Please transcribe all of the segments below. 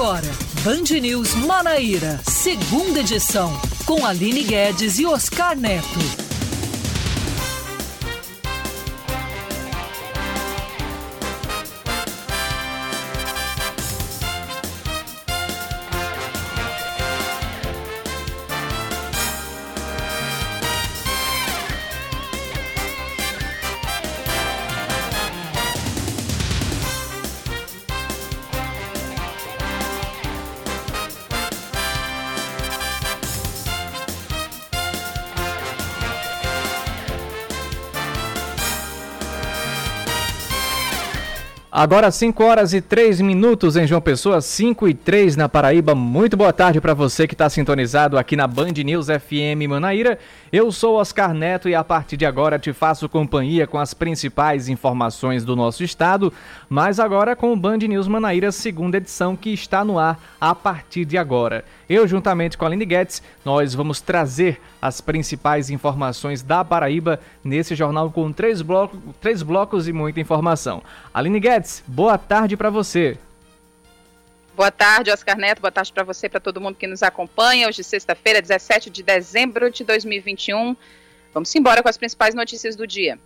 agora, Band News Manaíra, segunda edição, com Aline Guedes e Oscar Neto. Agora 5 horas e 3 minutos em João Pessoa, 5 e 3 na Paraíba. Muito boa tarde para você que está sintonizado aqui na Band News FM Manaíra. Eu sou Oscar Neto e a partir de agora te faço companhia com as principais informações do nosso estado, mas agora com o Band News Manaíra, segunda edição que está no ar a partir de agora. Eu, juntamente com a Aline Guedes, nós vamos trazer as principais informações da Paraíba nesse jornal com três, bloco, três blocos e muita informação. Aline Guedes, boa tarde para você. Boa tarde, Oscar Neto. Boa tarde para você, para todo mundo que nos acompanha. Hoje, sexta-feira, 17 de dezembro de 2021. Vamos embora com as principais notícias do dia.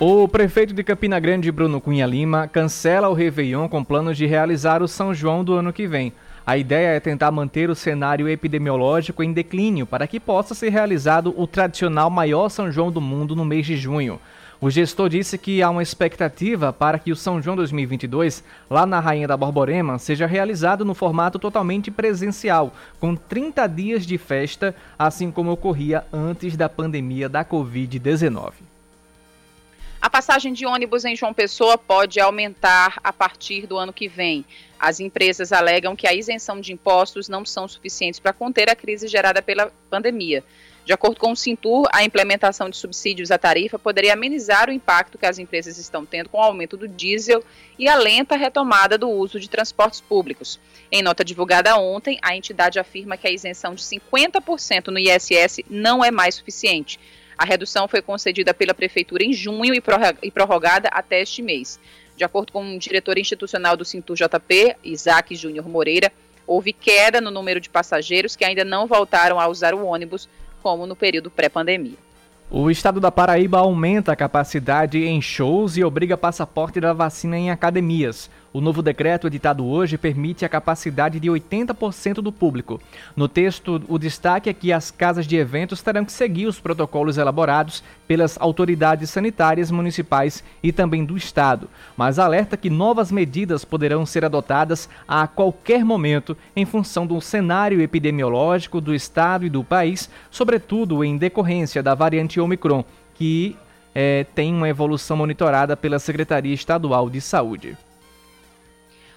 O prefeito de Campina Grande, Bruno Cunha Lima, cancela o Réveillon com planos de realizar o São João do ano que vem. A ideia é tentar manter o cenário epidemiológico em declínio para que possa ser realizado o tradicional maior São João do mundo no mês de junho. O gestor disse que há uma expectativa para que o São João 2022, lá na Rainha da Borborema, seja realizado no formato totalmente presencial, com 30 dias de festa, assim como ocorria antes da pandemia da Covid-19. A passagem de ônibus em João Pessoa pode aumentar a partir do ano que vem. As empresas alegam que a isenção de impostos não são suficientes para conter a crise gerada pela pandemia. De acordo com o Cintur, a implementação de subsídios à tarifa poderia amenizar o impacto que as empresas estão tendo com o aumento do diesel e a lenta retomada do uso de transportes públicos. Em nota divulgada ontem, a entidade afirma que a isenção de 50% no ISS não é mais suficiente a redução foi concedida pela Prefeitura em junho e prorrogada até este mês. De acordo com o diretor institucional do Cintur JP, Isaac Júnior Moreira, houve queda no número de passageiros que ainda não voltaram a usar o ônibus, como no período pré-pandemia. O estado da Paraíba aumenta a capacidade em shows e obriga passaporte da vacina em academias. O novo decreto editado hoje permite a capacidade de 80% do público. No texto, o destaque é que as casas de eventos terão que seguir os protocolos elaborados pelas autoridades sanitárias municipais e também do estado, mas alerta que novas medidas poderão ser adotadas a qualquer momento em função do cenário epidemiológico do estado e do país, sobretudo em decorrência da variante Omicron, que é, tem uma evolução monitorada pela Secretaria Estadual de Saúde.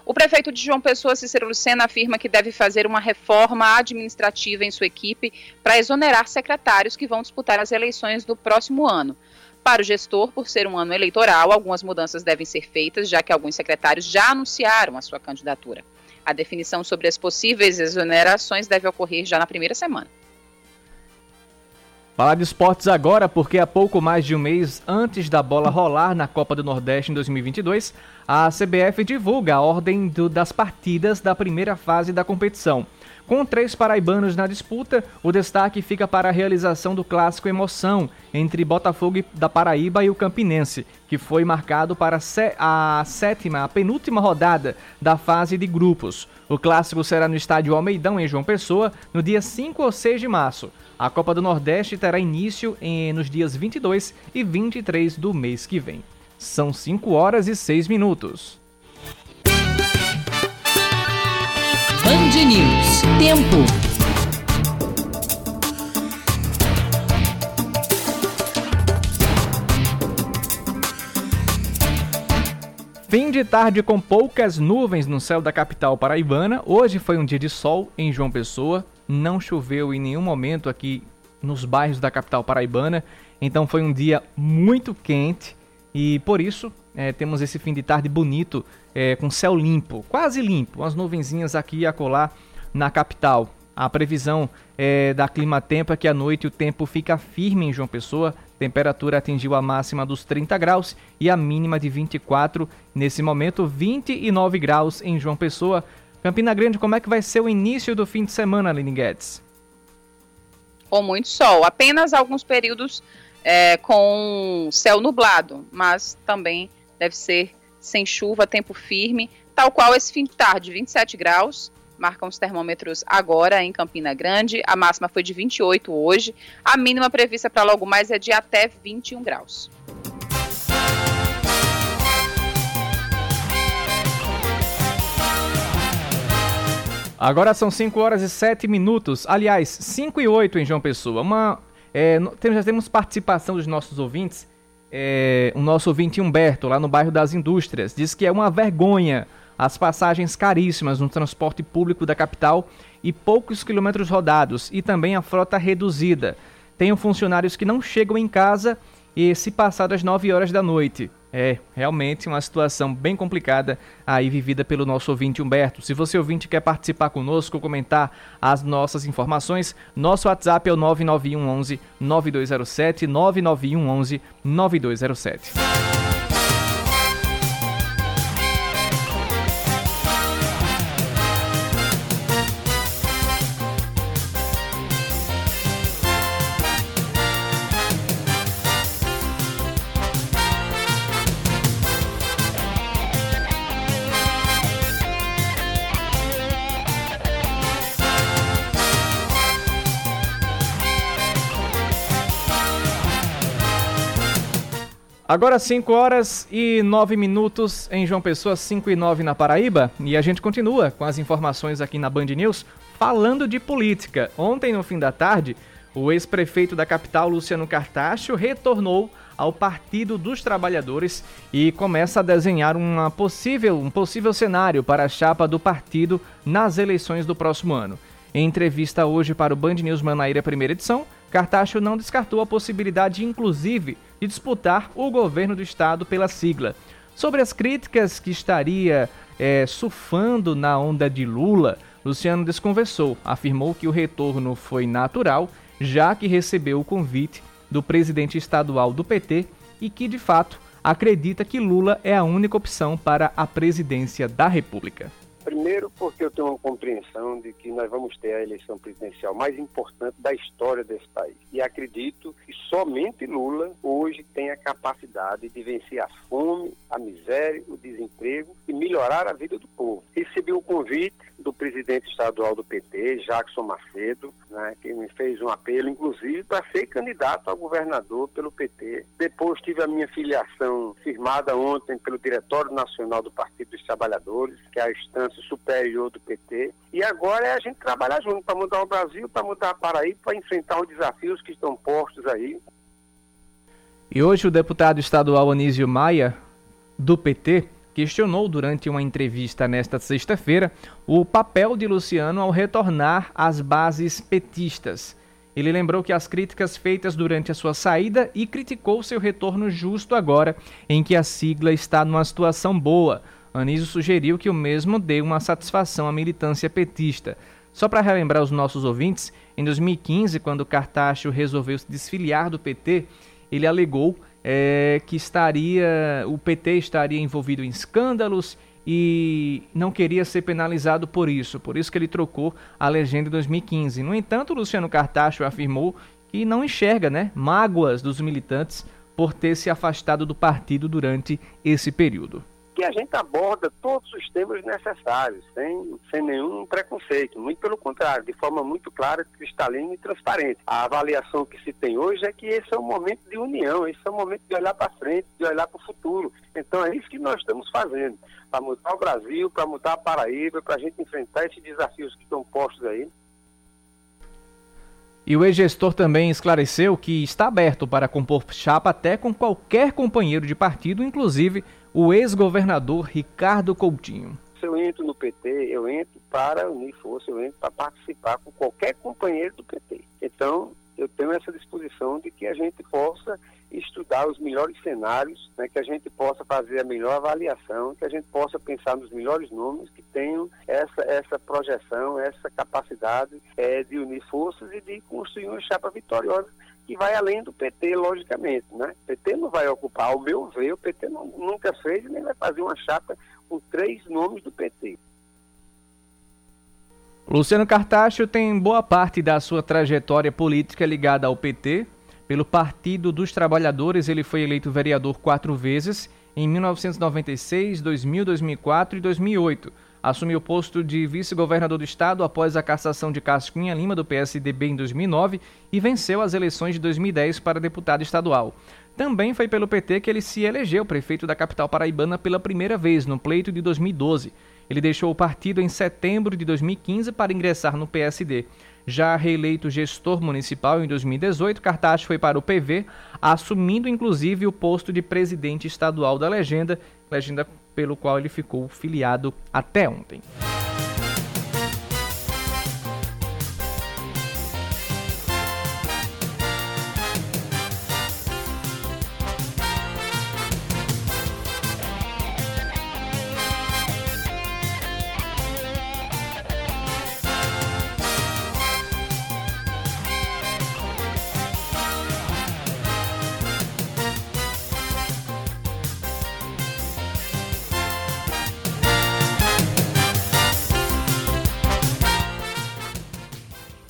O prefeito de João Pessoa, Cícero Lucena, afirma que deve fazer uma reforma administrativa em sua equipe para exonerar secretários que vão disputar as eleições do próximo ano. Para o gestor, por ser um ano eleitoral, algumas mudanças devem ser feitas, já que alguns secretários já anunciaram a sua candidatura. A definição sobre as possíveis exonerações deve ocorrer já na primeira semana. Falar de esportes agora, porque há pouco mais de um mês antes da bola rolar na Copa do Nordeste em 2022, a CBF divulga a ordem do, das partidas da primeira fase da competição. Com três paraibanos na disputa, o destaque fica para a realização do clássico Emoção entre Botafogo da Paraíba e o Campinense, que foi marcado para a sétima, a penúltima rodada da fase de grupos. O clássico será no estádio Almeidão, em João Pessoa, no dia 5 ou 6 de março. A Copa do Nordeste terá início em, nos dias 22 e 23 do mês que vem. São 5 horas e 6 minutos. Band News. Tempo. Fim de tarde com poucas nuvens no céu da capital paraibana. Hoje foi um dia de sol em João Pessoa não choveu em nenhum momento aqui nos bairros da capital paraibana, então foi um dia muito quente e por isso é, temos esse fim de tarde bonito, é, com céu limpo, quase limpo, umas nuvenzinhas aqui e acolá na capital. A previsão é, da Clima Tempo é que à noite o tempo fica firme em João Pessoa. Temperatura atingiu a máxima dos 30 graus e a mínima de 24. Nesse momento, 29 graus em João Pessoa. Campina Grande, como é que vai ser o início do fim de semana, Aline Guedes? Com muito sol. Apenas alguns períodos é, com céu nublado, mas também deve ser sem chuva, tempo firme tal qual esse fim de tarde, 27 graus, marcam os termômetros agora em Campina Grande. A máxima foi de 28 hoje. A mínima prevista para logo mais é de até 21 graus. Agora são 5 horas e 7 minutos. Aliás, 5 e 8 em João Pessoa. Uma, é, já temos participação dos nossos ouvintes. É, o nosso ouvinte Humberto, lá no bairro das Indústrias, diz que é uma vergonha as passagens caríssimas no transporte público da capital e poucos quilômetros rodados, e também a frota reduzida. Tenho funcionários que não chegam em casa e se passar das 9 horas da noite. É realmente uma situação bem complicada aí vivida pelo nosso ouvinte Humberto. Se você ouvinte quer participar conosco, comentar as nossas informações, nosso WhatsApp é o 991 11 9207 991 11 9207. Agora 5 horas e 9 minutos em João Pessoa, 5 e 9 na Paraíba. E a gente continua com as informações aqui na Band News, falando de política. Ontem, no fim da tarde, o ex-prefeito da capital, Luciano Cartacho, retornou ao Partido dos Trabalhadores e começa a desenhar uma possível, um possível cenário para a chapa do partido nas eleições do próximo ano. Em entrevista hoje para o Band News Manaíra, primeira edição, Cartacho não descartou a possibilidade, inclusive, de disputar o governo do estado pela sigla. Sobre as críticas que estaria é, surfando na onda de Lula, Luciano desconversou, afirmou que o retorno foi natural, já que recebeu o convite do presidente estadual do PT e que, de fato, acredita que Lula é a única opção para a presidência da República. Primeiro, porque eu tenho uma compreensão de que nós vamos ter a eleição presidencial mais importante da história desse país. E acredito que somente Lula hoje tem a capacidade de vencer a fome, a miséria, o desemprego e melhorar a vida do povo. Recebi o convite do presidente estadual do PT, Jackson Macedo, né, que me fez um apelo, inclusive, para ser candidato a governador pelo PT. Depois tive a minha filiação firmada ontem pelo Diretório Nacional do Partido dos Trabalhadores, que é a instância superior do PT. E agora é a gente trabalhar junto para mudar o Brasil, para mudar a Paraíba, para enfrentar os desafios que estão postos aí. E hoje o deputado estadual Anísio Maia, do PT, questionou durante uma entrevista nesta sexta-feira o papel de Luciano ao retornar às bases petistas. Ele lembrou que as críticas feitas durante a sua saída e criticou seu retorno justo agora, em que a sigla está numa situação boa. Anísio sugeriu que o mesmo dê uma satisfação à militância petista. Só para relembrar os nossos ouvintes, em 2015, quando Cartacho resolveu se desfiliar do PT, ele alegou é, que estaria o PT estaria envolvido em escândalos e não queria ser penalizado por isso. Por isso que ele trocou a legenda em 2015. No entanto, Luciano Cartacho afirmou que não enxerga né, mágoas dos militantes por ter se afastado do partido durante esse período que a gente aborda todos os temas necessários, sem, sem nenhum preconceito, muito pelo contrário, de forma muito clara, cristalina e transparente. A avaliação que se tem hoje é que esse é um momento de união, esse é um momento de olhar para frente, de olhar para o futuro. Então é isso que nós estamos fazendo, para mudar o Brasil, para mudar a Paraíba, para a gente enfrentar esses desafios que estão postos aí. E o ex-gestor também esclareceu que está aberto para compor chapa até com qualquer companheiro de partido, inclusive o ex-governador Ricardo Coutinho. Se eu entro no PT, eu entro para unir força, eu entro para participar com qualquer companheiro do PT. Então, eu tenho essa disposição de que a gente possa estudar os melhores cenários, né, que a gente possa fazer a melhor avaliação, que a gente possa pensar nos melhores nomes que tenham essa, essa projeção, essa capacidade é, de unir forças e de construir uma chapa vitoriosa que vai além do PT, logicamente. Né? O PT não vai ocupar, ao meu ver, o PT não, nunca fez nem vai fazer uma chapa com três nomes do PT. Luciano Cartacho tem boa parte da sua trajetória política ligada ao PT. Pelo Partido dos Trabalhadores, ele foi eleito vereador quatro vezes, em 1996, 2000, 2004 e 2008. Assumiu o posto de vice-governador do estado após a cassação de Cássio Cunha Lima, do PSDB, em 2009 e venceu as eleições de 2010 para deputado estadual. Também foi pelo PT que ele se elegeu prefeito da capital paraibana pela primeira vez, no pleito de 2012. Ele deixou o partido em setembro de 2015 para ingressar no PSD. Já reeleito gestor municipal em 2018, Cartaz foi para o PV, assumindo inclusive o posto de presidente estadual da legenda, legenda pelo qual ele ficou filiado até ontem.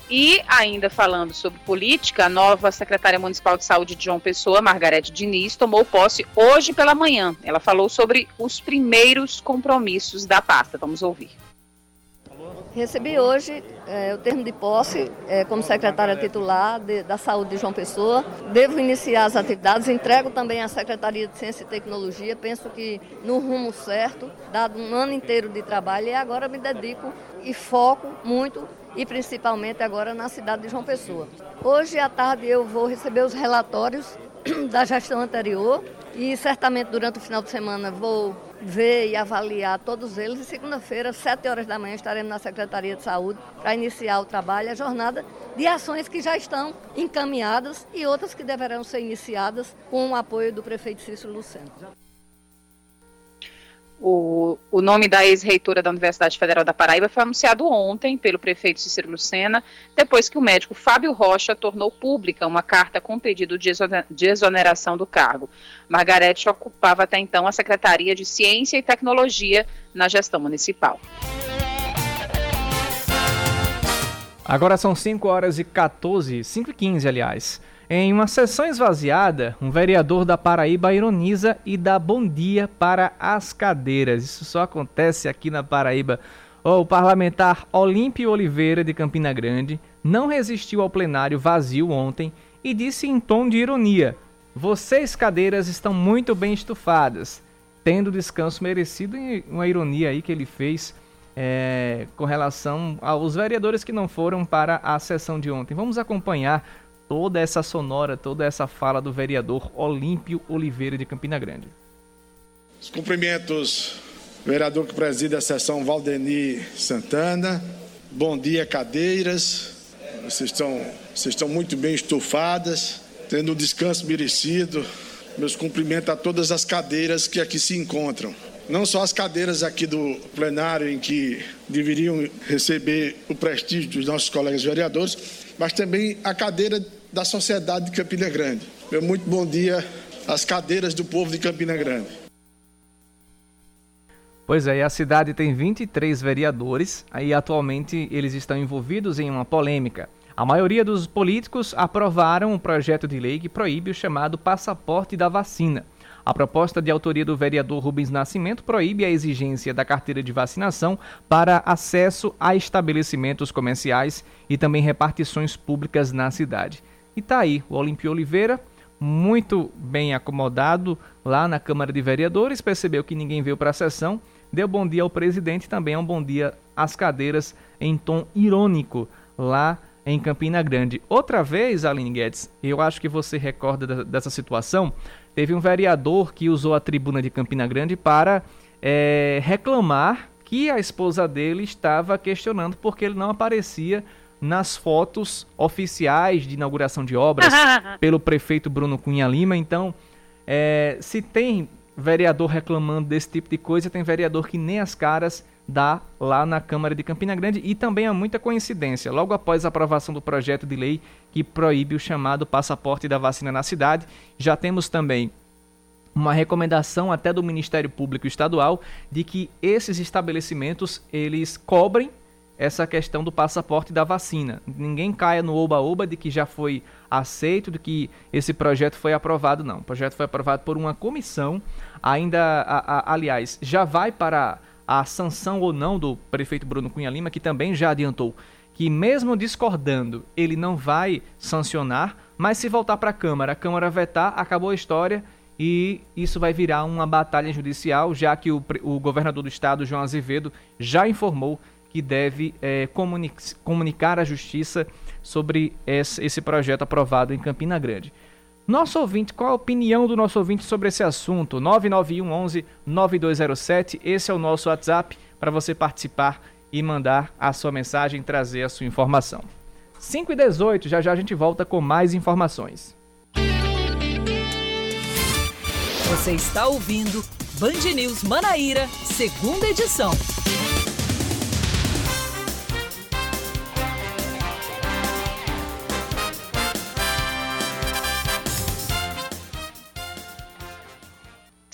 E ainda falando sobre política, a nova secretária municipal de saúde de João Pessoa, Margarete Diniz, tomou posse hoje pela manhã. Ela falou sobre os primeiros compromissos da pasta. Vamos ouvir. Recebi hoje é, o termo de posse é, como secretária titular de, da Saúde de João Pessoa. Devo iniciar as atividades, entrego também à Secretaria de Ciência e Tecnologia. Penso que no rumo certo, dado um ano inteiro de trabalho, e agora me dedico e foco muito e principalmente agora na cidade de João Pessoa. Hoje à tarde eu vou receber os relatórios da gestão anterior e certamente durante o final de semana vou ver e avaliar todos eles. E segunda-feira, sete horas da manhã, estaremos na Secretaria de Saúde para iniciar o trabalho, a jornada de ações que já estão encaminhadas e outras que deverão ser iniciadas com o apoio do prefeito Cícero Luceno. O, o nome da ex-reitora da Universidade Federal da Paraíba foi anunciado ontem pelo prefeito Cícero Lucena, depois que o médico Fábio Rocha tornou pública uma carta com pedido de exoneração do cargo. Margarete ocupava até então a Secretaria de Ciência e Tecnologia na gestão municipal. Agora são 5 horas e 14, 5 e 15, aliás. Em uma sessão esvaziada, um vereador da Paraíba ironiza e dá bom dia para as cadeiras. Isso só acontece aqui na Paraíba. O parlamentar Olímpio Oliveira, de Campina Grande, não resistiu ao plenário vazio ontem e disse em tom de ironia: Vocês, cadeiras, estão muito bem estufadas, tendo descanso merecido. E uma ironia aí que ele fez é, com relação aos vereadores que não foram para a sessão de ontem. Vamos acompanhar toda essa sonora, toda essa fala do vereador Olímpio Oliveira de Campina Grande. Os cumprimentos, vereador que preside a sessão Valdeni Santana. Bom dia, cadeiras. Vocês estão, vocês estão muito bem estufadas, tendo um descanso merecido. Meus cumprimentos a todas as cadeiras que aqui se encontram. Não só as cadeiras aqui do plenário em que deveriam receber o prestígio dos nossos colegas vereadores, mas também a cadeira da sociedade de Campina Grande. Meu muito bom dia às cadeiras do povo de Campina Grande. Pois é, a cidade tem 23 vereadores, aí atualmente eles estão envolvidos em uma polêmica. A maioria dos políticos aprovaram um projeto de lei que proíbe o chamado passaporte da vacina. A proposta de autoria do vereador Rubens Nascimento proíbe a exigência da carteira de vacinação para acesso a estabelecimentos comerciais e também repartições públicas na cidade. E tá aí, o Olimpio Oliveira, muito bem acomodado lá na Câmara de Vereadores, percebeu que ninguém veio para a sessão, deu bom dia ao presidente, também é um bom dia às cadeiras em tom irônico lá em Campina Grande. Outra vez, Aline Guedes, eu acho que você recorda dessa situação, teve um vereador que usou a tribuna de Campina Grande para é, reclamar que a esposa dele estava questionando porque ele não aparecia nas fotos oficiais de inauguração de obras pelo prefeito Bruno Cunha Lima. Então, é, se tem vereador reclamando desse tipo de coisa, tem vereador que nem as caras dá lá na Câmara de Campina Grande e também há muita coincidência. Logo após a aprovação do projeto de lei que proíbe o chamado passaporte da vacina na cidade, já temos também uma recomendação até do Ministério Público Estadual de que esses estabelecimentos eles cobrem essa questão do passaporte da vacina. Ninguém caia no oba-oba de que já foi aceito, de que esse projeto foi aprovado, não. O projeto foi aprovado por uma comissão, ainda, a, a, aliás, já vai para a sanção ou não do prefeito Bruno Cunha Lima, que também já adiantou que, mesmo discordando, ele não vai sancionar, mas se voltar para a Câmara, a Câmara vetar, acabou a história e isso vai virar uma batalha judicial, já que o, o governador do estado, João Azevedo, já informou que deve é, comunicar à Justiça sobre esse, projeto aprovado em Campina Grande. Nosso ouvinte, qual a opinião do nosso ouvinte sobre esse assunto? 991 11 9207, esse é o nosso WhatsApp para você participar e mandar a sua mensagem, trazer a sua informação. 5 e 18, já já a gente volta com mais informações. Você está ouvindo Band News Manaíra, segunda edição.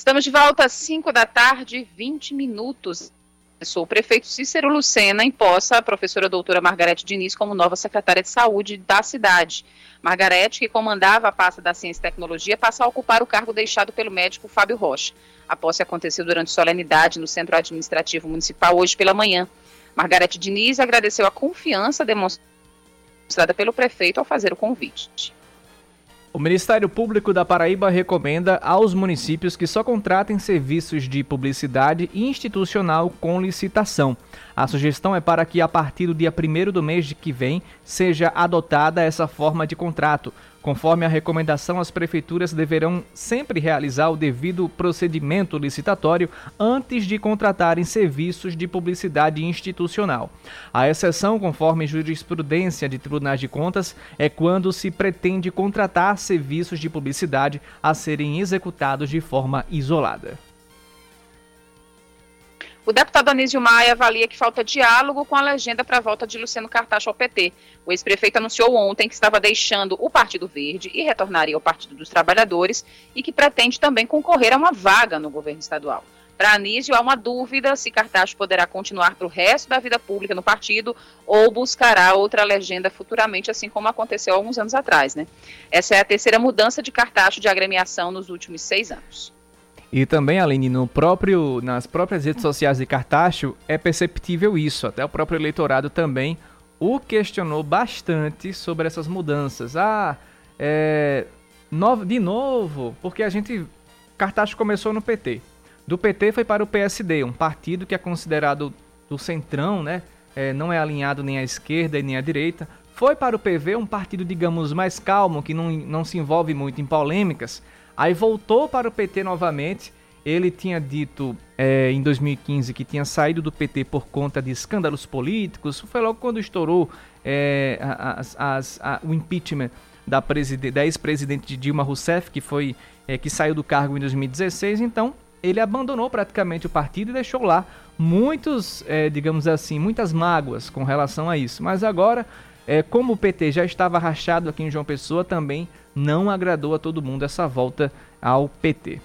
Estamos de volta às 5 da tarde, 20 minutos. Sou o prefeito Cícero Lucena, imposta a professora doutora Margarete Diniz como nova secretária de saúde da cidade. Margarete, que comandava a pasta da Ciência e Tecnologia, passa a ocupar o cargo deixado pelo médico Fábio Rocha. A posse aconteceu durante solenidade no Centro Administrativo Municipal hoje pela manhã. Margarete Diniz agradeceu a confiança demonstrada pelo prefeito ao fazer o convite. O Ministério Público da Paraíba recomenda aos municípios que só contratem serviços de publicidade institucional com licitação. A sugestão é para que, a partir do dia 1 do mês de que vem, seja adotada essa forma de contrato, Conforme a recomendação, as prefeituras deverão sempre realizar o devido procedimento licitatório antes de contratarem serviços de publicidade institucional. A exceção, conforme jurisprudência de tribunais de contas, é quando se pretende contratar serviços de publicidade a serem executados de forma isolada. O deputado Anísio Maia avalia que falta diálogo com a legenda para a volta de Luciano Cartacho ao PT. O ex-prefeito anunciou ontem que estava deixando o Partido Verde e retornaria ao Partido dos Trabalhadores e que pretende também concorrer a uma vaga no governo estadual. Para Anísio, há uma dúvida se Cartacho poderá continuar para o resto da vida pública no partido ou buscará outra legenda futuramente, assim como aconteceu alguns anos atrás. Né? Essa é a terceira mudança de Cartacho de agremiação nos últimos seis anos. E também, Aline, no próprio, nas próprias redes sociais de Cartacho é perceptível isso. Até o próprio eleitorado também o questionou bastante sobre essas mudanças. Ah, é, no, de novo, porque a gente. Cartacho começou no PT. Do PT foi para o PSD, um partido que é considerado do centrão, né? É, não é alinhado nem à esquerda e nem à direita. Foi para o PV, um partido, digamos, mais calmo, que não, não se envolve muito em polêmicas. Aí voltou para o PT novamente. Ele tinha dito é, em 2015 que tinha saído do PT por conta de escândalos políticos. Foi logo quando estourou é, as, as, a, o impeachment da, da ex-presidente Dilma Rousseff, que foi é, que saiu do cargo em 2016. Então ele abandonou praticamente o partido e deixou lá muitos, digamos assim, muitas mágoas com relação a isso. Mas agora, é, como o PT já estava rachado aqui em João Pessoa, também não agradou a todo mundo essa volta ao PT.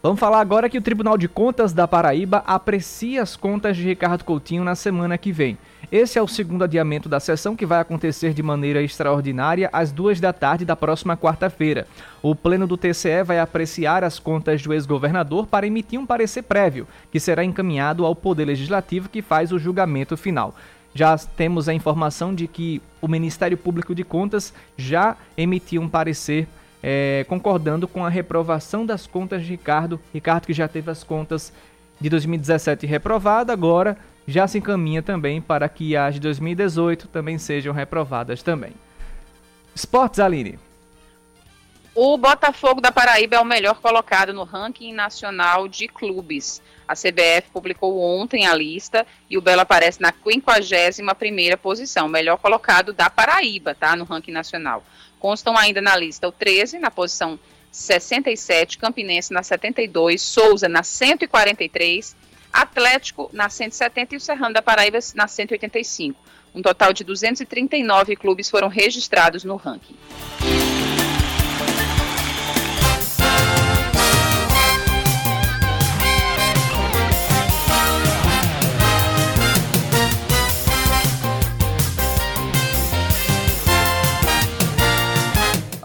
Vamos falar agora que o Tribunal de Contas da Paraíba aprecia as contas de Ricardo Coutinho na semana que vem. Esse é o segundo adiamento da sessão que vai acontecer de maneira extraordinária às duas da tarde da próxima quarta-feira. O Pleno do TCE vai apreciar as contas do ex-governador para emitir um parecer prévio, que será encaminhado ao Poder Legislativo que faz o julgamento final já temos a informação de que o Ministério Público de Contas já emitiu um parecer é, concordando com a reprovação das contas de Ricardo. Ricardo que já teve as contas de 2017 reprovada, agora já se encaminha também para que as de 2018 também sejam reprovadas também. Esportes, Aline. O Botafogo da Paraíba é o melhor colocado no ranking nacional de clubes. A CBF publicou ontem a lista e o Belo aparece na 51ª posição, melhor colocado da Paraíba, tá, no ranking nacional. Constam ainda na lista o 13, na posição 67, Campinense na 72, Souza na 143, Atlético na 170 e o Serrano da Paraíba na 185. Um total de 239 clubes foram registrados no ranking.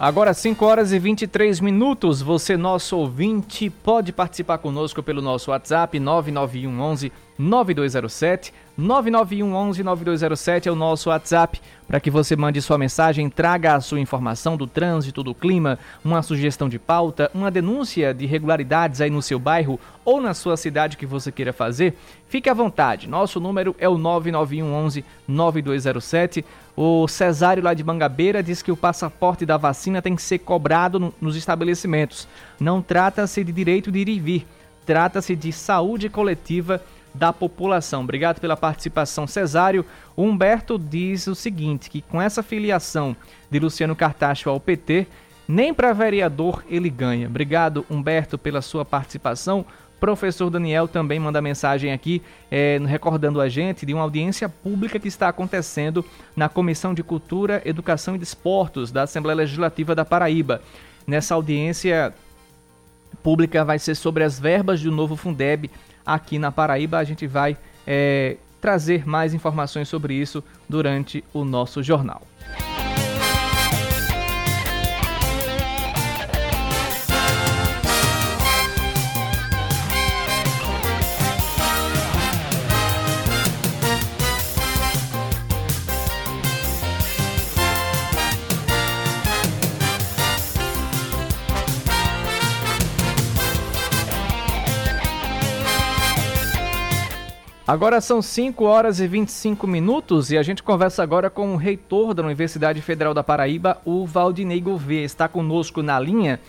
Agora 5 horas e 23 minutos. Você, nosso ouvinte, pode participar conosco pelo nosso WhatsApp 991 11 9207. 991 11 9207 é o nosso WhatsApp para que você mande sua mensagem, traga a sua informação do trânsito, do clima, uma sugestão de pauta, uma denúncia de irregularidades aí no seu bairro ou na sua cidade que você queira fazer. Fique à vontade. Nosso número é o 991 11 9207. O Cesário lá de Mangabeira diz que o passaporte da vacina tem que ser cobrado no, nos estabelecimentos. Não trata-se de direito de ir e vir, trata-se de saúde coletiva da população. Obrigado pela participação, Cesário. O Humberto diz o seguinte, que com essa filiação de Luciano Cartacho ao PT, nem para vereador ele ganha. Obrigado, Humberto, pela sua participação. Professor Daniel também manda mensagem aqui, é, recordando a gente de uma audiência pública que está acontecendo na Comissão de Cultura, Educação e Desportos da Assembleia Legislativa da Paraíba. Nessa audiência pública vai ser sobre as verbas do novo Fundeb aqui na Paraíba. A gente vai é, trazer mais informações sobre isso durante o nosso jornal. Agora são 5 horas e 25 minutos e a gente conversa agora com o reitor da Universidade Federal da Paraíba, o Valdinei Gouveia. Está conosco na linha.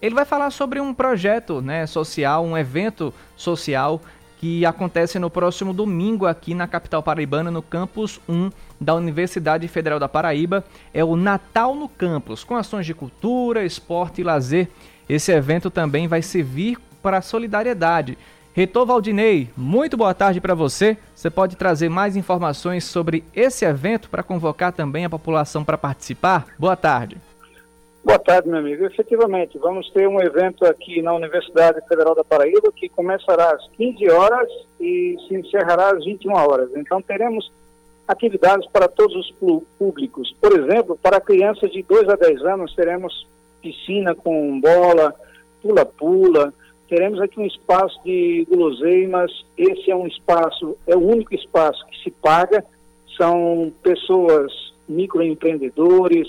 Ele vai falar sobre um projeto né, social, um evento social que acontece no próximo domingo aqui na capital paraibana, no campus 1 da Universidade Federal da Paraíba. É o Natal no Campus, com ações de cultura, esporte e lazer. Esse evento também vai servir para a solidariedade Reitor Valdinei, muito boa tarde para você. Você pode trazer mais informações sobre esse evento para convocar também a população para participar? Boa tarde. Boa tarde, meu amigo. Efetivamente, vamos ter um evento aqui na Universidade Federal da Paraíba que começará às 15 horas e se encerrará às 21 horas. Então, teremos atividades para todos os públicos. Por exemplo, para crianças de 2 a 10 anos, teremos piscina com bola, pula-pula, teremos aqui um espaço de guloseimas. Esse é um espaço, é o único espaço que se paga. São pessoas microempreendedores,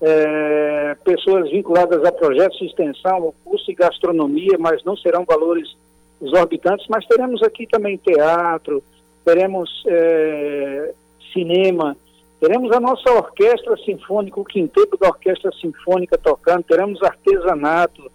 é, pessoas vinculadas a projetos de extensão, curso de gastronomia, mas não serão valores exorbitantes. Mas teremos aqui também teatro, teremos é, cinema, teremos a nossa orquestra sinfônica, o quinteto da orquestra sinfônica tocando, teremos artesanato,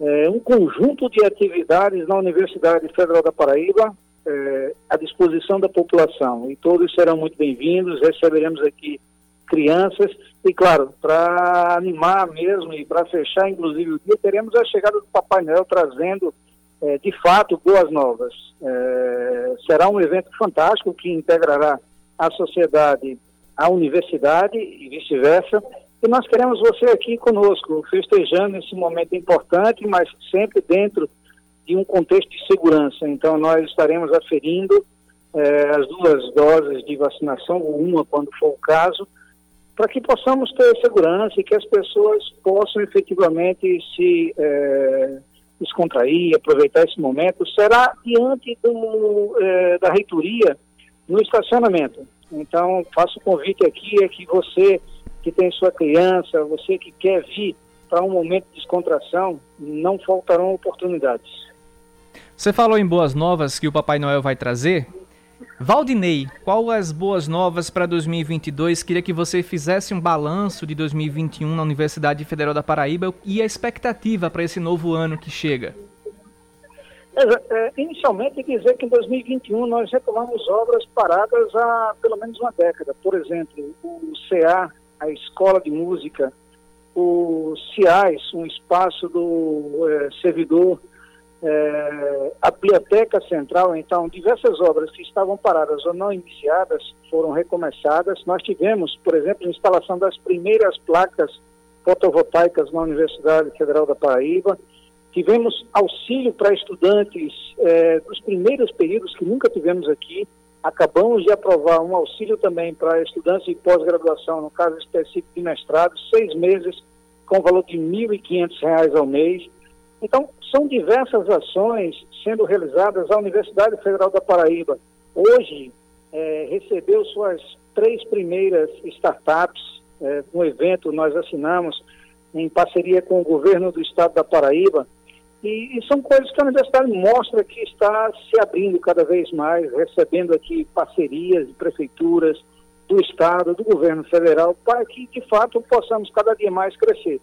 é, um conjunto de atividades na Universidade Federal da Paraíba é, à disposição da população. E todos serão muito bem-vindos, receberemos aqui crianças e, claro, para animar mesmo e para fechar, inclusive, o dia, teremos a chegada do Papai Noel trazendo, é, de fato, boas novas. É, será um evento fantástico que integrará a sociedade à universidade e vice-versa e nós queremos você aqui conosco, festejando esse momento importante, mas sempre dentro de um contexto de segurança. Então, nós estaremos aferindo eh, as duas doses de vacinação, ou uma quando for o caso, para que possamos ter segurança e que as pessoas possam efetivamente se eh, descontrair, aproveitar esse momento. Será diante do, eh, da reitoria no estacionamento. Então, faço o convite aqui, é que você que tem sua criança, você que quer vir para um momento de descontração, não faltarão oportunidades. Você falou em boas novas que o Papai Noel vai trazer. Valdinei, qual as boas novas para 2022? Queria que você fizesse um balanço de 2021 na Universidade Federal da Paraíba e a expectativa para esse novo ano que chega. É, inicialmente, dizer que em 2021 nós retomamos obras paradas há pelo menos uma década. Por exemplo, o CA, a Escola de Música, o CIAS, um espaço do é, servidor é, a Biblioteca Central, então, diversas obras que estavam paradas ou não iniciadas foram recomeçadas. Nós tivemos, por exemplo, a instalação das primeiras placas fotovoltaicas na Universidade Federal da Paraíba. Tivemos auxílio para estudantes é, dos primeiros períodos que nunca tivemos aqui. Acabamos de aprovar um auxílio também para estudantes de pós-graduação, no caso específico de mestrado, seis meses, com valor de R$ 1.500 ao mês. Então, são diversas ações sendo realizadas. A Universidade Federal da Paraíba, hoje, é, recebeu suas três primeiras startups. É, evento, nós assinamos em parceria com o governo do estado da Paraíba. E, e, são coisas que a universidade mostra que está se abrindo cada vez mais, recebendo aqui parcerias de prefeituras, do estado, do governo federal, para que, de fato, possamos cada dia mais crescer.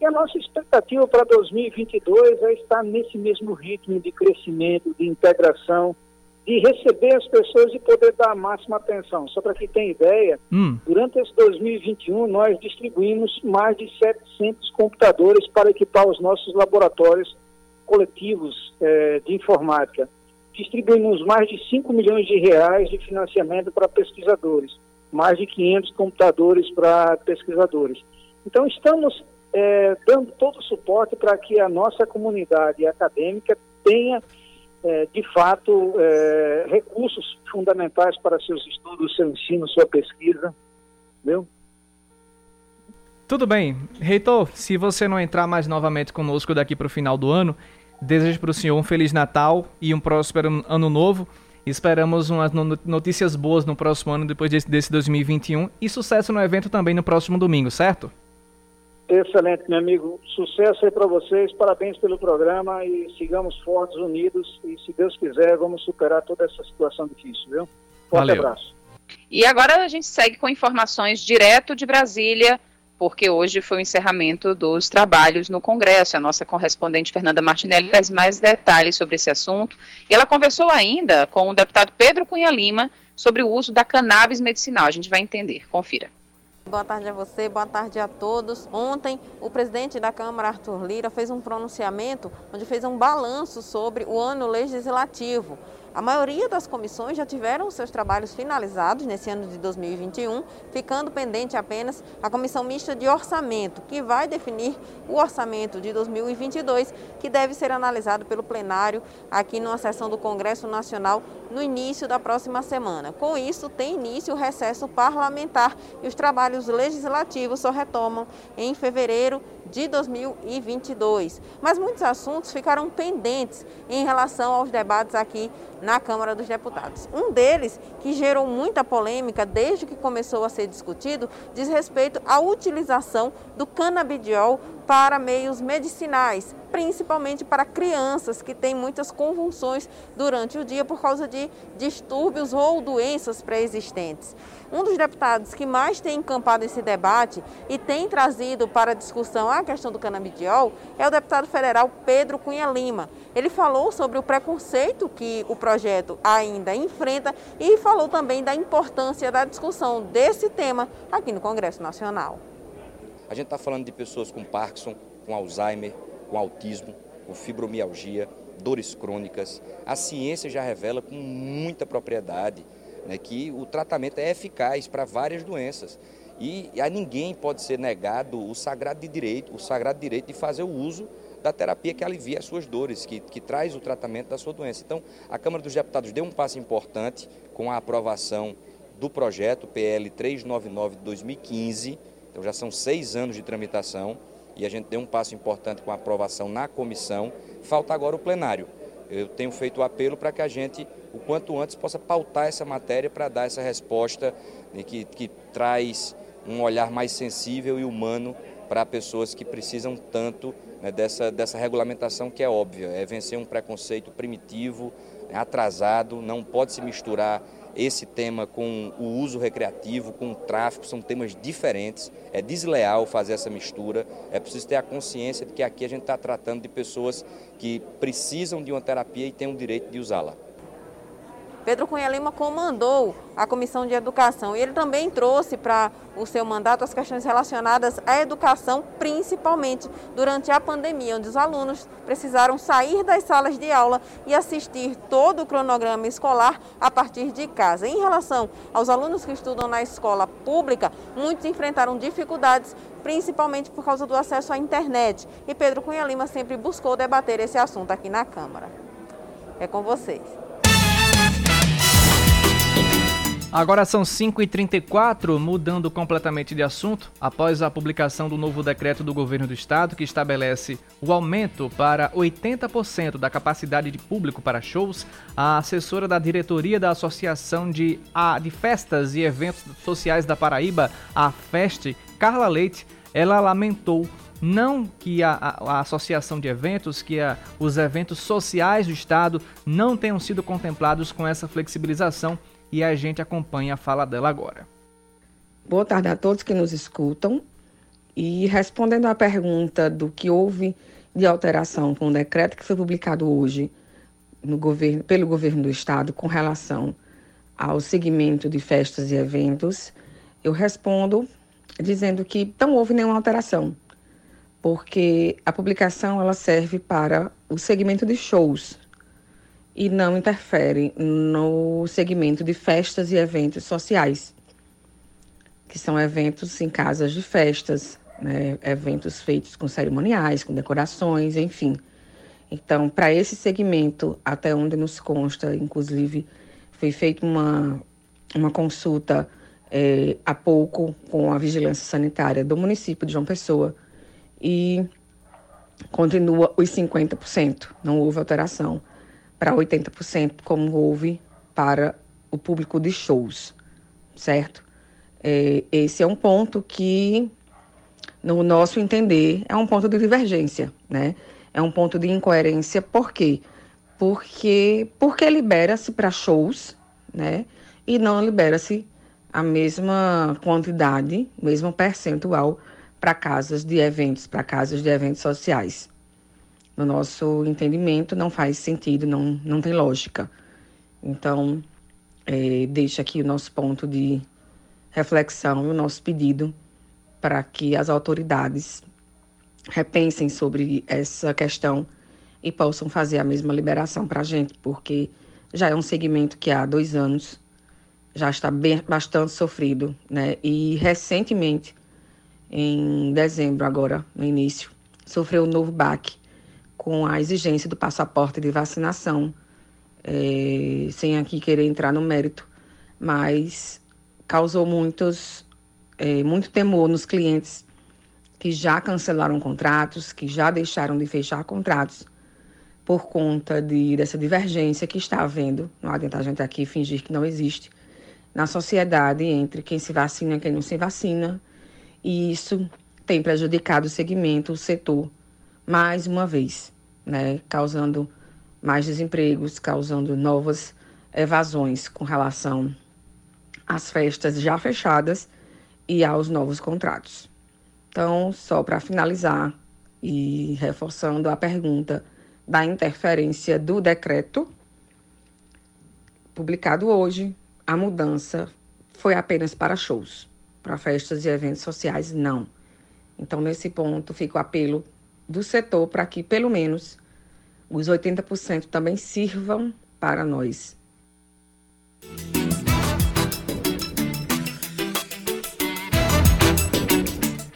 E a nossa expectativa para 2022 é estar nesse mesmo ritmo de crescimento, de integração, de receber as pessoas e poder dar a máxima atenção. Só para que tenha ideia, hum. durante esse 2021 nós distribuímos mais de 700 computadores para equipar os nossos laboratórios coletivos eh, de informática. Distribuímos mais de 5 milhões de reais de financiamento para pesquisadores, mais de 500 computadores para pesquisadores. Então estamos é, dando todo o suporte para que a nossa comunidade acadêmica tenha, é, de fato, recursos fundamentais para seus estudos, seu ensino, sua pesquisa. Entendeu? Tudo bem. Reitor, se você não entrar mais novamente conosco daqui para o final do ano, desejo para o senhor um Feliz Natal e um próspero Ano Novo. Esperamos umas notícias boas no próximo ano, depois desse, desse 2021, e sucesso no evento também no próximo domingo, certo? Excelente, meu amigo. Sucesso aí para vocês. Parabéns pelo programa e sigamos fortes, unidos. E se Deus quiser, vamos superar toda essa situação difícil, viu? Forte Valeu. abraço. E agora a gente segue com informações direto de Brasília, porque hoje foi o encerramento dos trabalhos no Congresso. A nossa correspondente Fernanda Martinelli traz mais detalhes sobre esse assunto. E ela conversou ainda com o deputado Pedro Cunha Lima sobre o uso da cannabis medicinal. A gente vai entender. Confira. Boa tarde a você, boa tarde a todos. Ontem, o presidente da Câmara, Arthur Lira, fez um pronunciamento onde fez um balanço sobre o ano legislativo. A maioria das comissões já tiveram seus trabalhos finalizados nesse ano de 2021, ficando pendente apenas a Comissão Mista de Orçamento, que vai definir o orçamento de 2022, que deve ser analisado pelo plenário aqui numa sessão do Congresso Nacional no início da próxima semana. Com isso, tem início o recesso parlamentar e os trabalhos legislativos só retomam em fevereiro de 2022. Mas muitos assuntos ficaram pendentes em relação aos debates aqui na Câmara dos Deputados. Um deles, que gerou muita polêmica desde que começou a ser discutido, diz respeito à utilização do canabidiol para meios medicinais, principalmente para crianças que têm muitas convulsões durante o dia por causa de distúrbios ou doenças pré-existentes. Um dos deputados que mais tem encampado esse debate e tem trazido para discussão a questão do canabidiol é o deputado federal Pedro Cunha Lima. Ele falou sobre o preconceito que o projeto ainda enfrenta e falou também da importância da discussão desse tema aqui no Congresso Nacional. A gente está falando de pessoas com Parkinson, com Alzheimer, com autismo, com fibromialgia, dores crônicas. A ciência já revela com muita propriedade né, que o tratamento é eficaz para várias doenças. E a ninguém pode ser negado o sagrado de direito, o sagrado direito de fazer o uso da terapia que alivia as suas dores, que, que traz o tratamento da sua doença. Então, a Câmara dos Deputados deu um passo importante com a aprovação do projeto PL 399 de 2015, então já são seis anos de tramitação e a gente deu um passo importante com a aprovação na comissão. Falta agora o plenário. Eu tenho feito o apelo para que a gente, o quanto antes, possa pautar essa matéria para dar essa resposta né, que, que traz um olhar mais sensível e humano para pessoas que precisam tanto né, dessa, dessa regulamentação que é óbvia, é vencer um preconceito primitivo, atrasado, não pode se misturar esse tema com o uso recreativo, com o tráfico, são temas diferentes. É desleal fazer essa mistura. É preciso ter a consciência de que aqui a gente está tratando de pessoas que precisam de uma terapia e têm o direito de usá-la. Pedro Cunha Lima comandou a Comissão de Educação e ele também trouxe para o seu mandato as questões relacionadas à educação, principalmente durante a pandemia, onde os alunos precisaram sair das salas de aula e assistir todo o cronograma escolar a partir de casa. Em relação aos alunos que estudam na escola pública, muitos enfrentaram dificuldades, principalmente por causa do acesso à internet. E Pedro Cunha Lima sempre buscou debater esse assunto aqui na Câmara. É com vocês. Agora são 5h34, mudando completamente de assunto, após a publicação do novo decreto do governo do estado que estabelece o aumento para 80% da capacidade de público para shows, a assessora da diretoria da Associação de, a, de Festas e Eventos Sociais da Paraíba, a FEST, Carla Leite, ela lamentou não que a, a, a, associação de eventos, que a, os eventos sociais do Estado não tenham sido contemplados com essa flexibilização e a gente acompanha a fala dela agora. Boa tarde a todos que nos escutam. E respondendo à pergunta do que houve de alteração com o decreto que foi publicado hoje no governo, pelo governo do estado com relação ao segmento de festas e eventos, eu respondo dizendo que não houve nenhuma alteração, porque a publicação ela serve para o segmento de shows, e não interfere no segmento de festas e eventos sociais, que são eventos em casas de festas, né, eventos feitos com cerimoniais, com decorações, enfim. Então, para esse segmento, até onde nos consta, inclusive, foi feita uma, uma consulta é, há pouco com a vigilância sanitária do município de João Pessoa e continua os 50%, não houve alteração para 80%, como houve para o público de shows, certo? É, esse é um ponto que, no nosso entender, é um ponto de divergência, né? É um ponto de incoerência, por quê? Porque, porque libera-se para shows, né? E não libera-se a mesma quantidade, mesmo percentual para casas de eventos, para casas de eventos sociais no nosso entendimento, não faz sentido, não, não tem lógica. Então, é, deixa aqui o nosso ponto de reflexão e o nosso pedido para que as autoridades repensem sobre essa questão e possam fazer a mesma liberação para a gente, porque já é um segmento que há dois anos já está bem, bastante sofrido, né? E recentemente, em dezembro agora, no início, sofreu um novo baque com a exigência do passaporte de vacinação, é, sem aqui querer entrar no mérito, mas causou muitos, é, muito temor nos clientes que já cancelaram contratos, que já deixaram de fechar contratos por conta de, dessa divergência que está havendo, não adianta a gente aqui fingir que não existe, na sociedade entre quem se vacina e quem não se vacina, e isso tem prejudicado o segmento, o setor, mais uma vez, né, causando mais desempregos, causando novas evasões com relação às festas já fechadas e aos novos contratos. Então, só para finalizar e reforçando a pergunta da interferência do decreto publicado hoje, a mudança foi apenas para shows, para festas e eventos sociais, não. Então, nesse ponto, fica o apelo do setor para que, pelo menos, os 80% também sirvam para nós.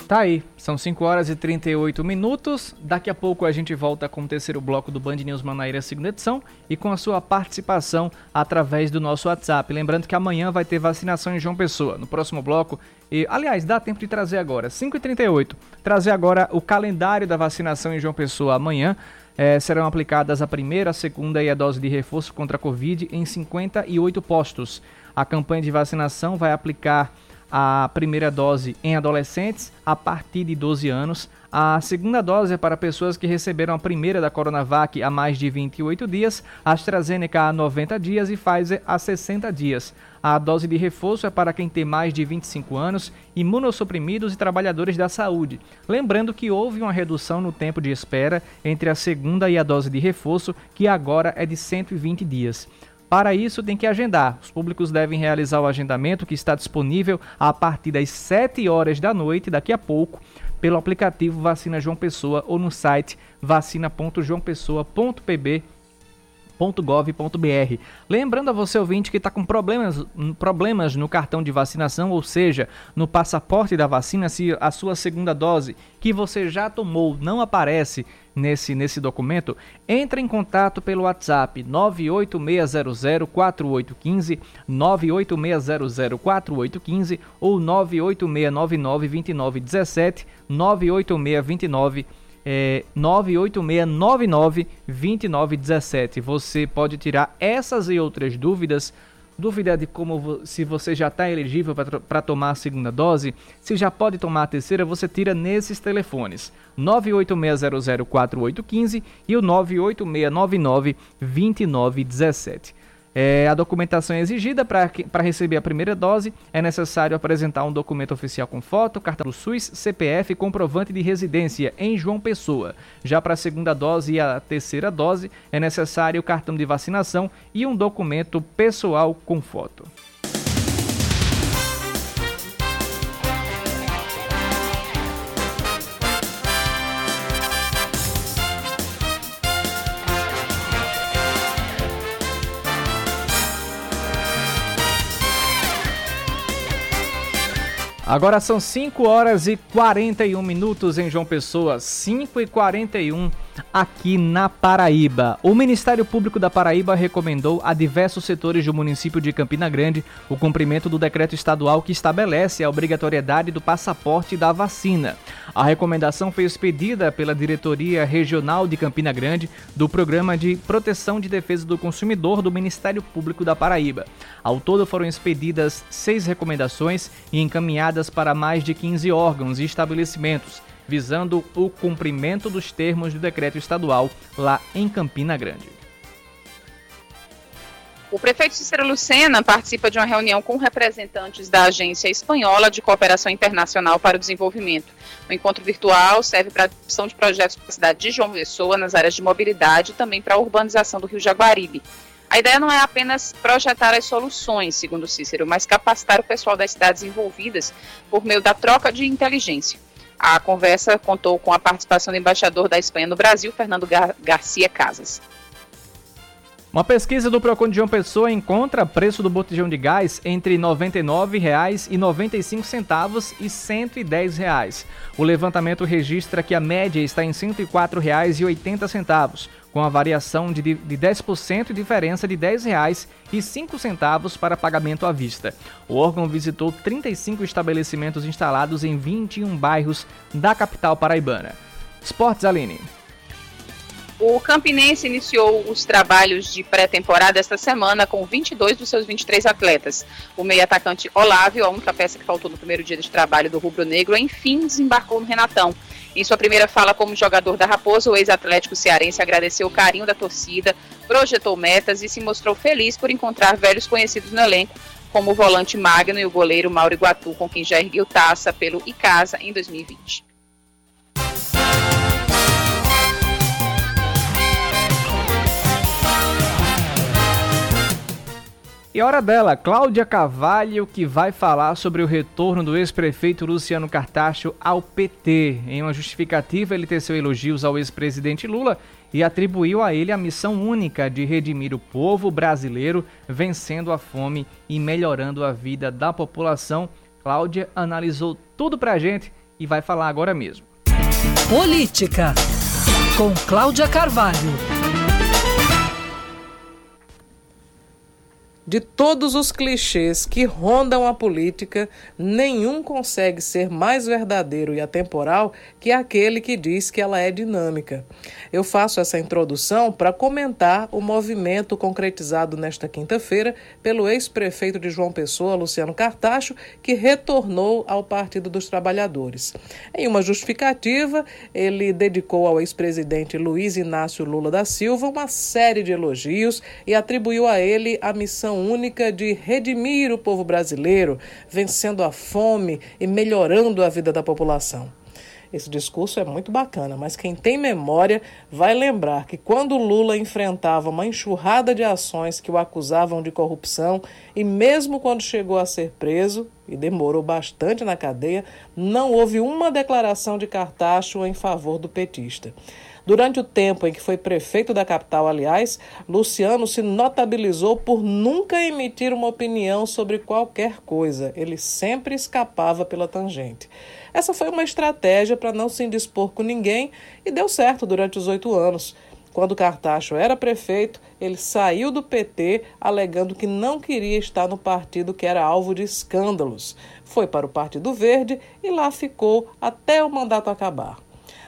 Tá aí, são 5 horas e 38 minutos. Daqui a pouco a gente volta com o terceiro bloco do Band News Manaíra segunda edição e com a sua participação através do nosso WhatsApp. Lembrando que amanhã vai ter vacinação em João Pessoa. No próximo bloco, e aliás, dá tempo de trazer agora, 5h38, trazer agora o calendário da vacinação em João Pessoa amanhã. É, serão aplicadas a primeira, a segunda e a dose de reforço contra a Covid em 58 postos. A campanha de vacinação vai aplicar a primeira dose em adolescentes a partir de 12 anos. A segunda dose é para pessoas que receberam a primeira da Coronavac há mais de 28 dias, AstraZeneca há 90 dias e Pfizer há 60 dias. A dose de reforço é para quem tem mais de 25 anos, imunossuprimidos e trabalhadores da saúde. Lembrando que houve uma redução no tempo de espera entre a segunda e a dose de reforço, que agora é de 120 dias. Para isso, tem que agendar. Os públicos devem realizar o agendamento que está disponível a partir das 7 horas da noite, daqui a pouco, pelo aplicativo Vacina João Pessoa ou no site vacina.joaopessoa.pb.com www.gov.br. Lembrando a você ouvinte que está com problemas, problemas no cartão de vacinação, ou seja, no passaporte da vacina, se a sua segunda dose que você já tomou não aparece nesse, nesse documento, entre em contato pelo WhatsApp 986004815, 986004815 ou 986992917, 98629 é, 986992917. Você pode tirar essas e outras dúvidas. Dúvida de como se você já está elegível para tomar a segunda dose, se já pode tomar a terceira, você tira nesses telefones 986004815 e o 986992917. É, a documentação é exigida para receber a primeira dose. É necessário apresentar um documento oficial com foto, cartão do SUS, CPF e comprovante de residência em João Pessoa. Já para a segunda dose e a terceira dose, é necessário o cartão de vacinação e um documento pessoal com foto. Agora são 5 horas e 41 minutos em João Pessoa, 5 e 41 aqui na Paraíba. O Ministério Público da Paraíba recomendou a diversos setores do município de Campina Grande o cumprimento do decreto estadual que estabelece a obrigatoriedade do passaporte da vacina. A recomendação foi expedida pela Diretoria Regional de Campina Grande do Programa de Proteção de Defesa do Consumidor do Ministério Público da Paraíba. Ao todo foram expedidas seis recomendações e encaminhadas para mais de 15 órgãos e estabelecimentos visando o cumprimento dos termos do decreto estadual lá em Campina Grande. O prefeito Cícero Lucena participa de uma reunião com representantes da Agência Espanhola de Cooperação Internacional para o Desenvolvimento. O encontro virtual serve para a discussão de projetos para a cidade de João Pessoa nas áreas de mobilidade e também para a urbanização do Rio Jaguaribe. A ideia não é apenas projetar as soluções, segundo Cícero, mas capacitar o pessoal das cidades envolvidas por meio da troca de inteligência. A conversa contou com a participação do embaixador da Espanha no Brasil, Fernando Gar Garcia Casas. Uma pesquisa do Procon de João Pessoa encontra preço do botijão de gás entre R$ 99,95 e R$ 110. O levantamento registra que a média está em R$ 104,80, com a variação de, de 10% e diferença de R$ 10,05 para pagamento à vista. O órgão visitou 35 estabelecimentos instalados em 21 bairros da capital paraibana. Esportes Aline. O Campinense iniciou os trabalhos de pré-temporada esta semana com 22 dos seus 23 atletas. O meio-atacante Olávio, a única peça que faltou no primeiro dia de trabalho do Rubro Negro, enfim desembarcou no Renatão. Em sua primeira fala como jogador da Raposa, o ex-atlético cearense agradeceu o carinho da torcida, projetou metas e se mostrou feliz por encontrar velhos conhecidos no elenco, como o volante Magno e o goleiro Mauro Iguatu, com quem já ergueu taça pelo Icasa em 2020. E hora dela, Cláudia Cavalho, que vai falar sobre o retorno do ex-prefeito Luciano Cartacho ao PT. Em uma justificativa, ele teceu elogios ao ex-presidente Lula e atribuiu a ele a missão única de redimir o povo brasileiro, vencendo a fome e melhorando a vida da população. Cláudia analisou tudo pra gente e vai falar agora mesmo. Política, com Cláudia Carvalho. De todos os clichês que rondam a política, nenhum consegue ser mais verdadeiro e atemporal que aquele que diz que ela é dinâmica. Eu faço essa introdução para comentar o movimento concretizado nesta quinta-feira pelo ex-prefeito de João Pessoa, Luciano Cartacho, que retornou ao Partido dos Trabalhadores. Em uma justificativa, ele dedicou ao ex-presidente Luiz Inácio Lula da Silva uma série de elogios e atribuiu a ele a missão única de redimir o povo brasileiro, vencendo a fome e melhorando a vida da população. Esse discurso é muito bacana, mas quem tem memória vai lembrar que quando Lula enfrentava uma enxurrada de ações que o acusavam de corrupção e mesmo quando chegou a ser preso, e demorou bastante na cadeia, não houve uma declaração de Cartacho em favor do petista. Durante o tempo em que foi prefeito da capital, aliás, Luciano se notabilizou por nunca emitir uma opinião sobre qualquer coisa. Ele sempre escapava pela tangente. Essa foi uma estratégia para não se indispor com ninguém e deu certo durante os oito anos. Quando Cartacho era prefeito, ele saiu do PT alegando que não queria estar no partido que era alvo de escândalos. Foi para o Partido Verde e lá ficou até o mandato acabar.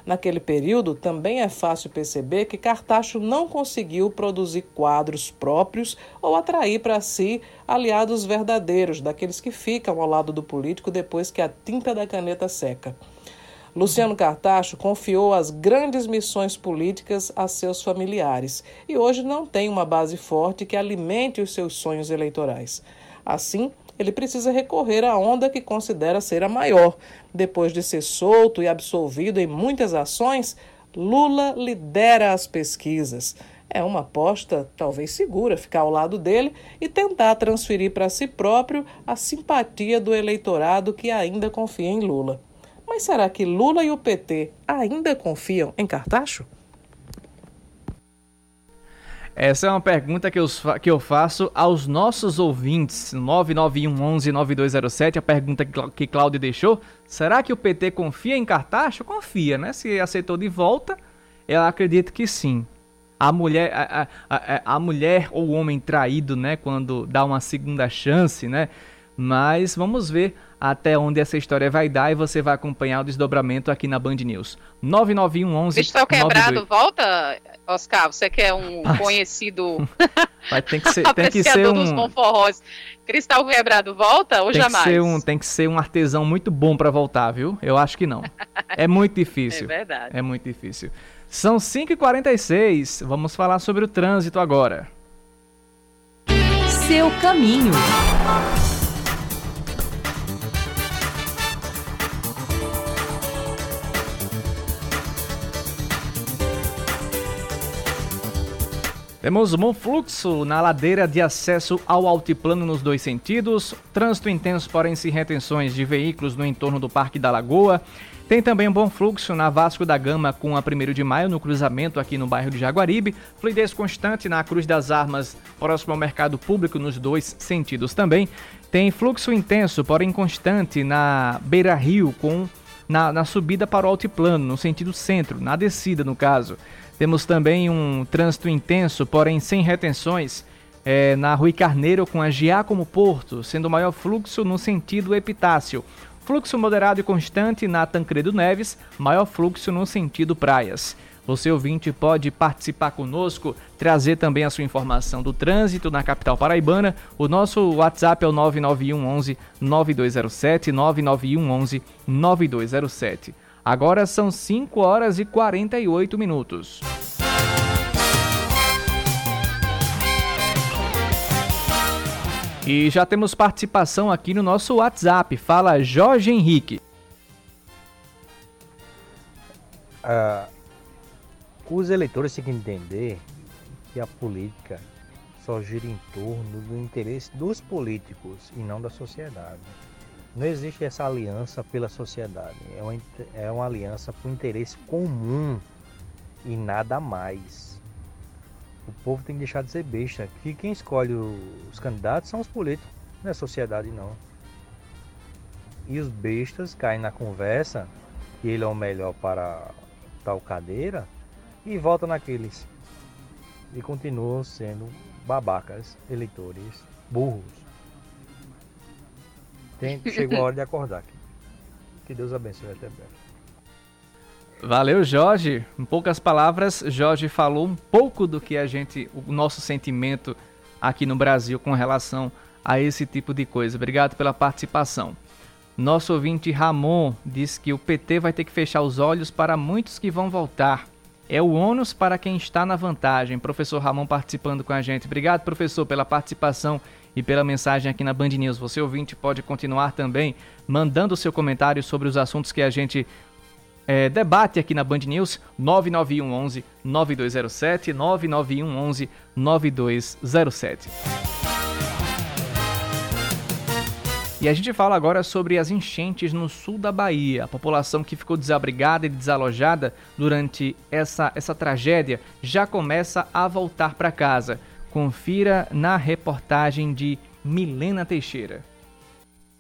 Naquele período, também é fácil perceber que Cartacho não conseguiu produzir quadros próprios ou atrair para si aliados verdadeiros, daqueles que ficam ao lado do político depois que a tinta da caneta seca. Luciano Cartacho confiou as grandes missões políticas a seus familiares e hoje não tem uma base forte que alimente os seus sonhos eleitorais. Assim, ele precisa recorrer à onda que considera ser a maior. Depois de ser solto e absolvido em muitas ações, Lula lidera as pesquisas. É uma aposta talvez segura ficar ao lado dele e tentar transferir para si próprio a simpatia do eleitorado que ainda confia em Lula. Mas será que Lula e o PT ainda confiam em Cartacho? Essa é uma pergunta que eu, que eu faço aos nossos ouvintes. 991 11 9207, a pergunta que, Cláudio deixou. Será que o PT confia em Cartacho? Confia, né? Se aceitou de volta, eu acredito que sim. A mulher, a, a, a, mulher ou o homem traído, né? Quando dá uma segunda chance, né? Mas vamos ver até onde essa história vai dar e você vai acompanhar o desdobramento aqui na Band News. 991 11 Cristal Quebrado volta, Oscar, você que é um Mas... conhecido Mas tem que ser, tem que ser um forrós. Cristal Quebrado volta ou tem jamais? Que ser um, tem que ser um artesão muito bom para voltar, viu? Eu acho que não. É muito difícil. é verdade. É muito difícil. São 5h46, vamos falar sobre o trânsito agora. Seu caminho. Temos bom fluxo na ladeira de acesso ao altiplano nos dois sentidos, trânsito intenso, porém sem retenções de veículos no entorno do Parque da Lagoa. Tem também um bom fluxo na Vasco da Gama com a 1 de maio no cruzamento aqui no bairro de Jaguaribe. Fluidez constante na Cruz das Armas, próximo ao mercado público nos dois sentidos também. Tem fluxo intenso, porém constante na Beira Rio com na, na subida para o altiplano, no sentido centro, na descida no caso. Temos também um trânsito intenso, porém sem retenções, é, na Rui Carneiro com a Giacomo Porto, sendo o maior fluxo no sentido Epitácio. Fluxo moderado e constante na Tancredo Neves, maior fluxo no sentido Praias. Você ouvinte pode participar conosco, trazer também a sua informação do trânsito na capital paraibana. O nosso WhatsApp é o 991 11 9207, 991 11 9207. Agora são 5 horas e 48 minutos. E já temos participação aqui no nosso WhatsApp. Fala Jorge Henrique. Uh, os eleitores têm que entender que a política só gira em torno do interesse dos políticos e não da sociedade. Não existe essa aliança pela sociedade. É uma, é uma aliança por interesse comum e nada mais. O povo tem que deixar de ser besta. Que quem escolhe os candidatos são os políticos, não é a sociedade não. E os bestas caem na conversa que ele é o melhor para tal cadeira e votam naqueles. E continuam sendo babacas eleitores burros. Tem, chegou a hora de acordar. Que Deus abençoe até breve. Valeu, Jorge. Em poucas palavras, Jorge falou um pouco do que a gente, o nosso sentimento aqui no Brasil com relação a esse tipo de coisa. Obrigado pela participação. Nosso ouvinte Ramon diz que o PT vai ter que fechar os olhos para muitos que vão voltar. É o ônus para quem está na vantagem. Professor Ramon participando com a gente. Obrigado, professor, pela participação e pela mensagem aqui na Band News. Você ouvinte pode continuar também mandando seu comentário sobre os assuntos que a gente é, debate aqui na Band News 991 11 9207 991 11 9207. E a gente fala agora sobre as enchentes no sul da Bahia. A população que ficou desabrigada e desalojada durante essa, essa tragédia já começa a voltar para casa. Confira na reportagem de Milena Teixeira.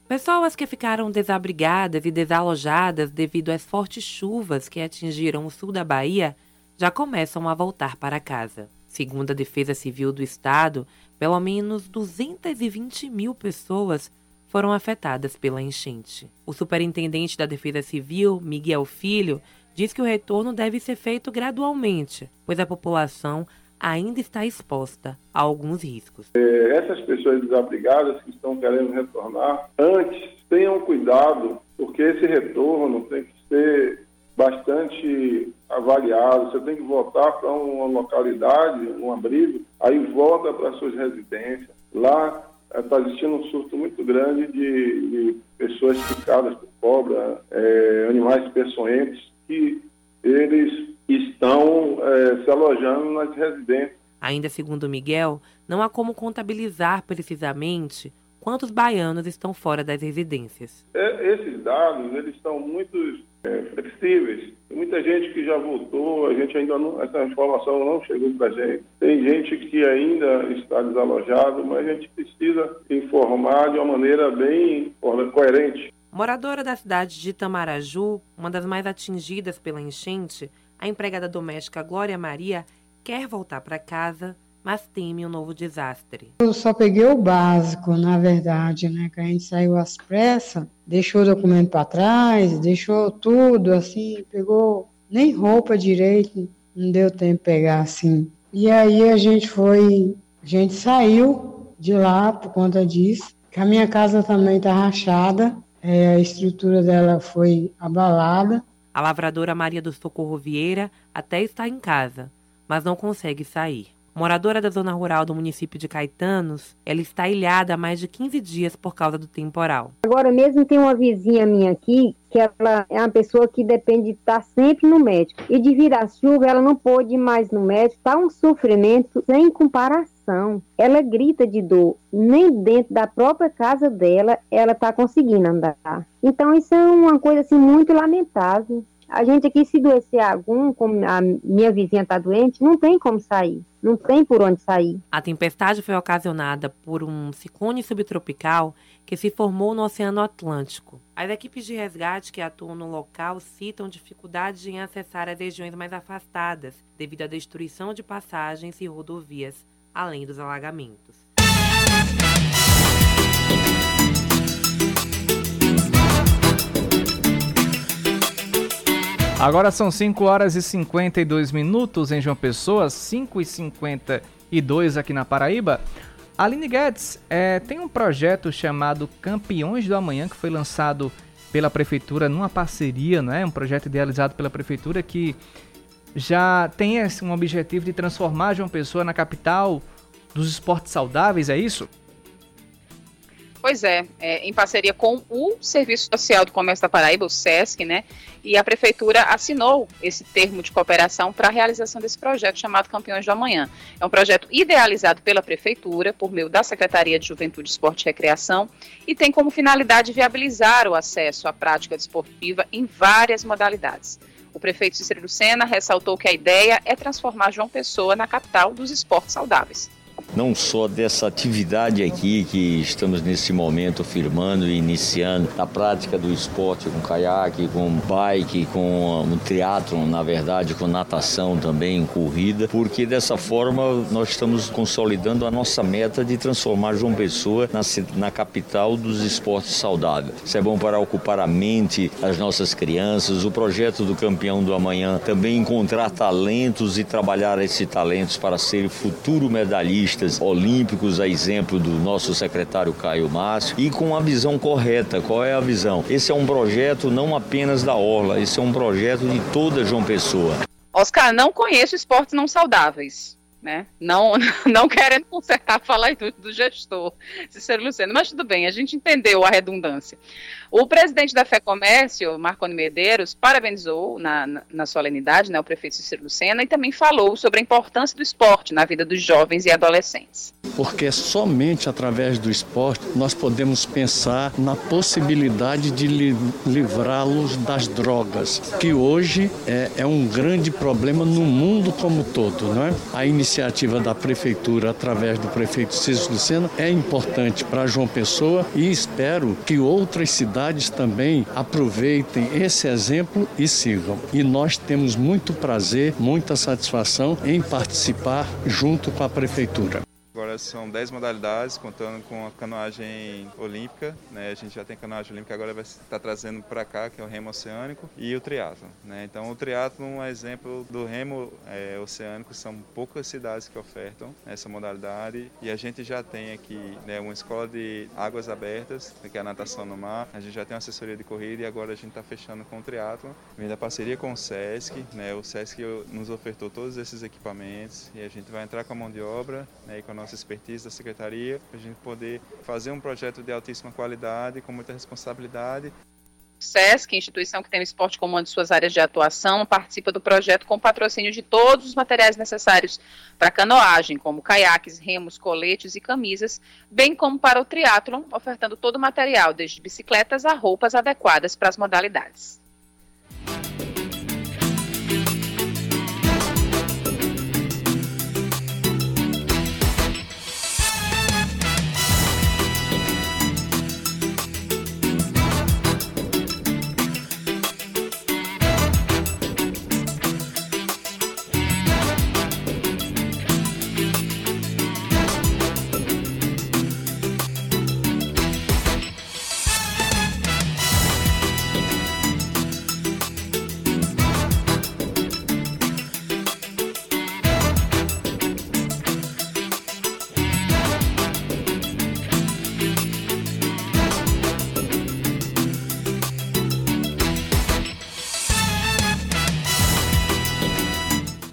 Pessoas que ficaram desabrigadas e desalojadas devido às fortes chuvas que atingiram o sul da Bahia já começam a voltar para casa. Segundo a Defesa Civil do Estado, pelo menos 220 mil pessoas foram afetadas pela enchente. O superintendente da Defesa Civil, Miguel Filho, diz que o retorno deve ser feito gradualmente, pois a população ainda está exposta a alguns riscos. É, essas pessoas desabrigadas que estão querendo retornar, antes tenham cuidado, porque esse retorno tem que ser bastante avaliado. Você tem que voltar para uma localidade, um abrigo, aí volta para suas residências. Lá está existindo um surto muito grande de, de pessoas picadas por cobra, é, animais peçonhentos, que eles estão é, se alojando nas residências. Ainda segundo Miguel, não há como contabilizar precisamente quantos baianos estão fora das residências. É, esses dados eles estão muito é, flexíveis. Tem muita gente que já voltou, a gente ainda não, essa informação não chegou para a gente. Tem gente que ainda está desalojado, mas a gente precisa informar de uma maneira bem coerente. Moradora da cidade de Itamaraju, uma das mais atingidas pela enchente, a empregada doméstica Glória Maria quer voltar para casa, mas teme um novo desastre. Eu só peguei o básico, na verdade, né? Que a gente saiu às pressas, deixou o documento para trás, deixou tudo assim, pegou nem roupa direito, não deu tempo de pegar assim. E aí a gente foi, a gente saiu de lá por conta disso. Que a minha casa também está rachada, é, a estrutura dela foi abalada. A lavradora Maria do Socorro Vieira até está em casa, mas não consegue sair. Moradora da zona rural do município de Caetanos, ela está ilhada há mais de 15 dias por causa do temporal. Agora mesmo tem uma vizinha minha aqui, que ela é uma pessoa que depende de estar sempre no médico. E devido à chuva, ela não pôde ir mais no médico. Está um sofrimento sem comparação. Ela grita de dor. Nem dentro da própria casa dela, ela está conseguindo andar. Então, isso é uma coisa assim, muito lamentável. A gente aqui, se doecer algum, como a minha vizinha está doente, não tem como sair. Não tem por onde sair. A tempestade foi ocasionada por um ciclone subtropical que se formou no Oceano Atlântico. As equipes de resgate que atuam no local citam dificuldades em acessar as regiões mais afastadas, devido à destruição de passagens e rodovias, além dos alagamentos. Agora são 5 horas e 52 minutos em João Pessoa, 5 e 52 aqui na Paraíba. Aline Guedes é, tem um projeto chamado Campeões do Amanhã que foi lançado pela prefeitura numa parceria, não é? Um projeto idealizado pela prefeitura que já tem um objetivo de transformar João Pessoa na capital dos esportes saudáveis, é isso? Pois é, é, em parceria com o Serviço Social do Comércio da Paraíba, o SESC, né? E a Prefeitura assinou esse termo de cooperação para a realização desse projeto chamado Campeões do Amanhã. É um projeto idealizado pela Prefeitura, por meio da Secretaria de Juventude, Esporte e Recreação, e tem como finalidade viabilizar o acesso à prática desportiva em várias modalidades. O prefeito Cícero Lucena ressaltou que a ideia é transformar João Pessoa na capital dos esportes saudáveis. Não só dessa atividade aqui que estamos nesse momento firmando e iniciando, a prática do esporte com caiaque, com bike, com o triatlon, na verdade, com natação também, corrida, porque dessa forma nós estamos consolidando a nossa meta de transformar João Pessoa na, na capital dos esportes saudáveis. Isso é bom para ocupar a mente das nossas crianças. O projeto do Campeão do Amanhã também encontrar talentos e trabalhar esses talentos para serem futuros medalhistas olímpicos, a exemplo do nosso secretário Caio Márcio, e com a visão correta. Qual é a visão? Esse é um projeto não apenas da Orla, esse é um projeto de toda João Pessoa. Oscar, não conheço esportes não saudáveis né? Não, não querendo consertar a fala do, do gestor, Cícero Luciano, mas tudo bem, a gente entendeu a redundância. O presidente da Fé Comércio, Marconi Medeiros, parabenizou na, na, na, solenidade né, o prefeito Cícero Lucena e também falou sobre a importância do esporte na vida dos jovens e adolescentes. Porque somente através do esporte nós podemos pensar na possibilidade de li, livrá-los das drogas, que hoje é, é um grande problema no mundo como todo. Não é? A iniciativa da prefeitura, através do prefeito Cícero Lucena, é importante para João Pessoa e espero que outras cidades também aproveitem esse exemplo e sigam. E nós temos muito prazer, muita satisfação em participar junto com a Prefeitura. São 10 modalidades, contando com a canoagem olímpica. Né? A gente já tem canoagem olímpica, agora vai estar tá trazendo para cá, que é o remo oceânico, e o triatlo. Né? Então, o triatlo é um exemplo do remo é, oceânico. São poucas cidades que ofertam essa modalidade. E a gente já tem aqui né, uma escola de águas abertas, que é a natação no mar. A gente já tem uma assessoria de corrida e agora a gente está fechando com o triatlo. Vem da parceria com o SESC. Né? O SESC nos ofertou todos esses equipamentos e a gente vai entrar com a mão de obra né, e com a nossa expertise da secretaria, para a gente poder fazer um projeto de altíssima qualidade, com muita responsabilidade. SESC, instituição que tem o esporte como uma de suas áreas de atuação, participa do projeto com patrocínio de todos os materiais necessários para canoagem, como caiaques, remos, coletes e camisas, bem como para o triatlon, ofertando todo o material, desde bicicletas a roupas adequadas para as modalidades.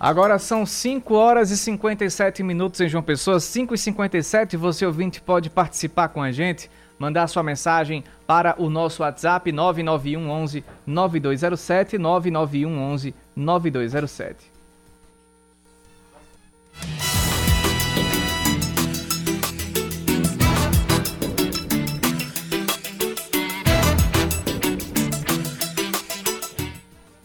Agora são 5 horas e 57 minutos em João Pessoa, 5 e 57 Você ouvinte pode participar com a gente, mandar sua mensagem para o nosso WhatsApp 991 11 9207 991 11 9207.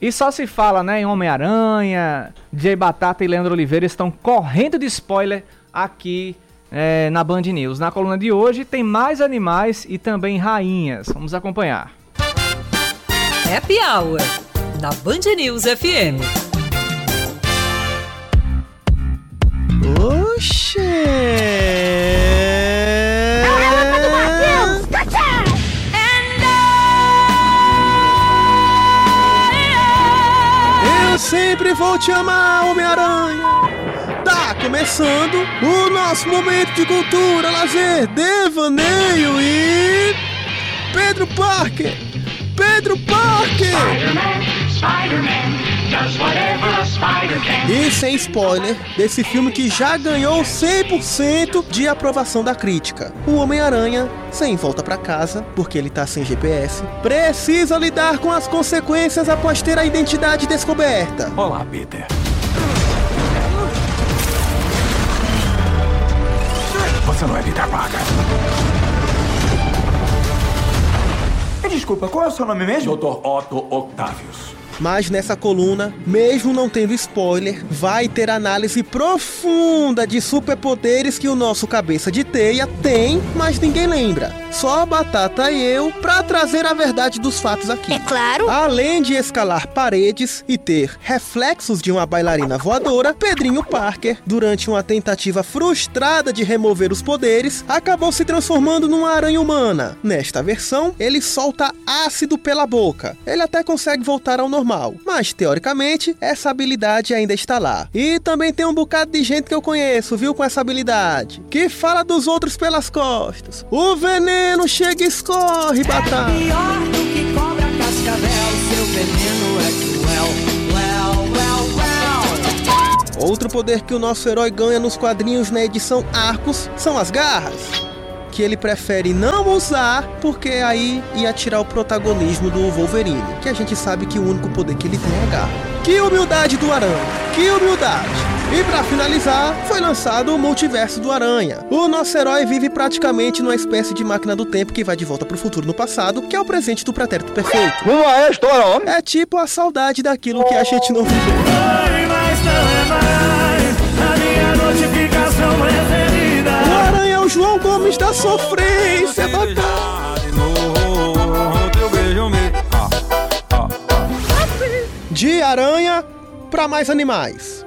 E só se fala, né, em Homem-Aranha, Jay Batata e Leandro Oliveira estão correndo de spoiler aqui é, na Band News. Na coluna de hoje tem mais animais e também rainhas. Vamos acompanhar. Happy Hour, na Band News FM. Oxê! Sempre vou te amar, Homem-Aranha. Tá começando o nosso momento de cultura, lazer, devaneio e. Pedro Parker! Pedro Parker! Spider-Man, Spider-Man. E sem spoiler, desse filme que já ganhou 100% de aprovação da crítica. O Homem-Aranha, sem volta para casa, porque ele tá sem GPS, precisa lidar com as consequências após ter a identidade descoberta. Olá, Peter. Você não é Peter Parker. Desculpa, qual é o seu nome mesmo? Dr. Otto Octavius. Mas nessa coluna, mesmo não tendo spoiler, vai ter análise profunda de superpoderes que o nosso cabeça de teia tem, mas ninguém lembra. Só a Batata e eu pra trazer a verdade dos fatos aqui. É claro. Além de escalar paredes e ter reflexos de uma bailarina voadora, Pedrinho Parker, durante uma tentativa frustrada de remover os poderes, acabou se transformando numa aranha humana. Nesta versão, ele solta ácido pela boca. Ele até consegue voltar ao normal, mas teoricamente essa habilidade ainda está lá. E também tem um bocado de gente que eu conheço, viu, com essa habilidade, que fala dos outros pelas costas. O veneno chega e escorre, batata. Pior do que cobra cascavel, seu veneno é cruel. Outro poder que o nosso herói ganha nos quadrinhos na edição Arcos são as garras. Que ele prefere não usar, porque aí ia tirar o protagonismo do Wolverine. Que a gente sabe que o único poder que ele tem é a garra. Que humildade do Aranha! Que humildade! E para finalizar, foi lançado o Multiverso do Aranha. O nosso herói vive praticamente numa espécie de máquina do tempo que vai de volta pro futuro no passado, que é o presente do pretérito perfeito. Uma é história, homem. É tipo a saudade daquilo que a gente não viveu. O Aranha é o João Gomes da sofrência, batata. De aranha para mais animais.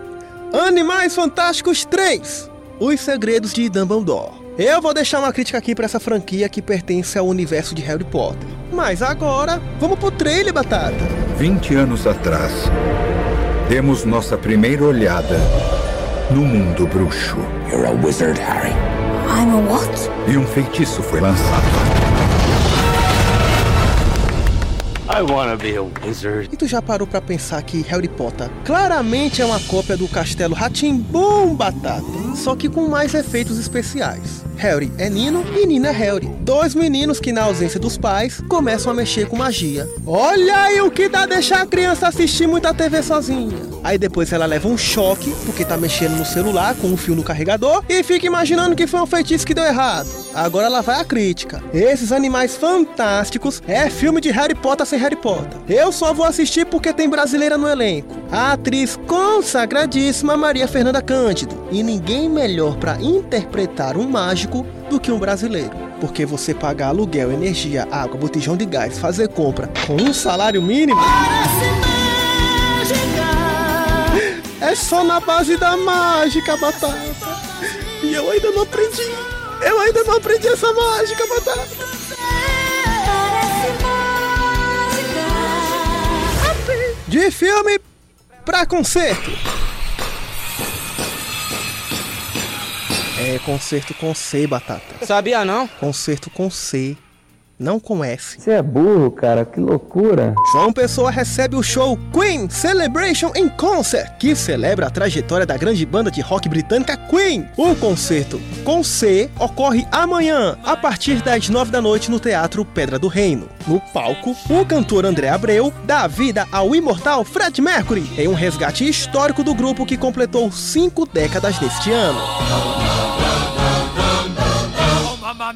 Animais Fantásticos 3. Os Segredos de Dumbledore. Eu vou deixar uma crítica aqui para essa franquia que pertence ao universo de Harry Potter. Mas agora, vamos pro trailer, Batata. 20 anos atrás, demos nossa primeira olhada no mundo bruxo. You're a wizard, Harry. I'm a what? E um feitiço foi lançado. I wanna be a wizard. E tu já parou pra pensar que Harry Potter claramente é uma cópia do Castelo Ratimbum Batata, só que com mais efeitos especiais. Harry é Nino e Nina é Harry. Dois meninos que, na ausência dos pais, começam a mexer com magia. Olha aí o que dá deixar a criança assistir muita TV sozinha. Aí depois ela leva um choque, porque tá mexendo no celular com um fio no carregador, e fica imaginando que foi um feitiço que deu errado. Agora ela vai à crítica. Esses animais fantásticos é filme de Harry Potter sem Harry Potter. Eu só vou assistir porque tem brasileira no elenco. A atriz consagradíssima Maria Fernanda Cândido. E ninguém melhor para interpretar um mágico do que um brasileiro. Porque você pagar aluguel, energia, água, botijão de gás, fazer compra com um salário mínimo. É só na base da mágica, batata. E eu ainda não aprendi. Eu ainda não aprendi essa mágica, batata. De filme pra concerto. É concerto com C, batata. Sabia não? Concerto com C, não com S. Você é burro, cara, que loucura. João Pessoa recebe o show Queen Celebration in Concert, que celebra a trajetória da grande banda de rock britânica Queen. O concerto com C ocorre amanhã, a partir das nove da noite no Teatro Pedra do Reino. No palco, o cantor André Abreu dá vida ao imortal Fred Mercury em um resgate histórico do grupo que completou cinco décadas neste ano.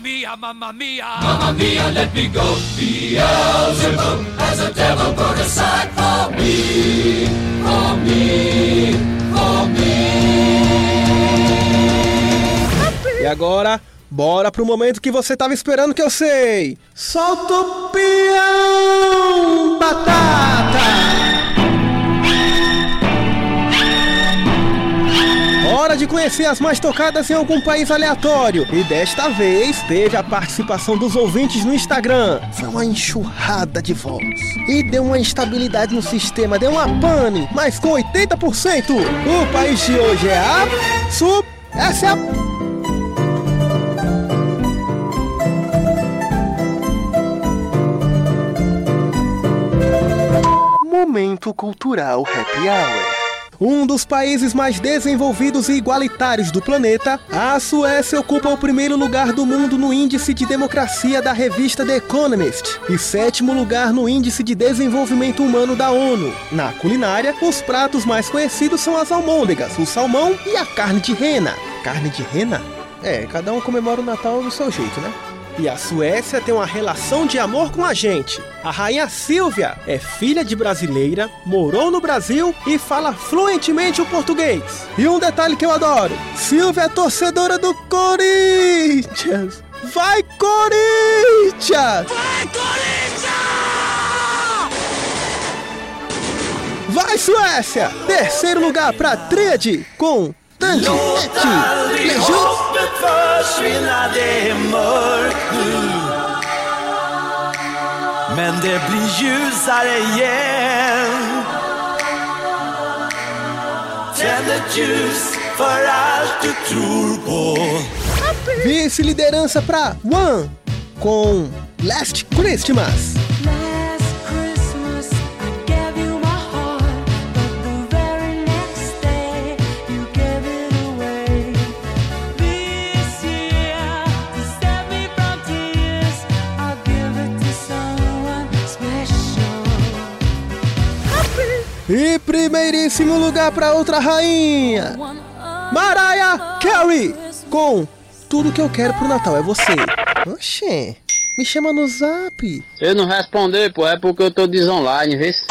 Mamma mia, mamma mia, mamma mia, let me go. Beelzebub has a devil put aside for me, for me, for me. E agora, bora pro momento que você tava esperando que eu sei. Solta o peão, batata! Hora de conhecer as mais tocadas em algum país aleatório. E desta vez teve a participação dos ouvintes no Instagram. Foi uma enxurrada de votos. E deu uma instabilidade no sistema, deu uma pane, mas com 80%. O país de hoje é a. Sub. Essa é a. Momento Cultural Happy Hour. Um dos países mais desenvolvidos e igualitários do planeta, a Suécia ocupa o primeiro lugar do mundo no índice de democracia da revista The Economist e sétimo lugar no índice de desenvolvimento humano da ONU. Na culinária, os pratos mais conhecidos são as almôndegas, o salmão e a carne de rena. Carne de rena? É, cada um comemora o Natal do seu jeito, né? E a Suécia tem uma relação de amor com a gente. A rainha Silvia é filha de brasileira, morou no Brasil e fala fluentemente o português. E um detalhe que eu adoro: Silvia é torcedora do Corinthians. Vai Corinthians! Vai Corinthians! Vai Suécia! Terceiro lugar para Tríade com Tanti Beijos! Försvinna, det mörkt nu Men det blir ljusare igen. Tänd ett ljus för allt du tror på. Vice-liderança para One com Last Christmas. E primeiríssimo lugar para outra rainha, Mariah Carey, com Tudo que eu quero pro Natal é você. Oxê, me chama no zap. Se eu não responder, pô, é porque eu tô desonline, vê? se-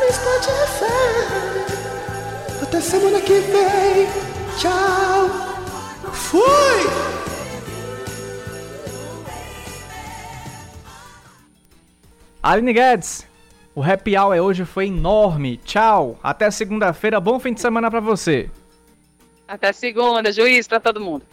no Spotify. Até semana que vem. Tchau. Fui! Aline Guedes, o Happy Hour hoje foi enorme. Tchau. Até segunda-feira. Bom fim de semana pra você. Até segunda, juiz para todo mundo.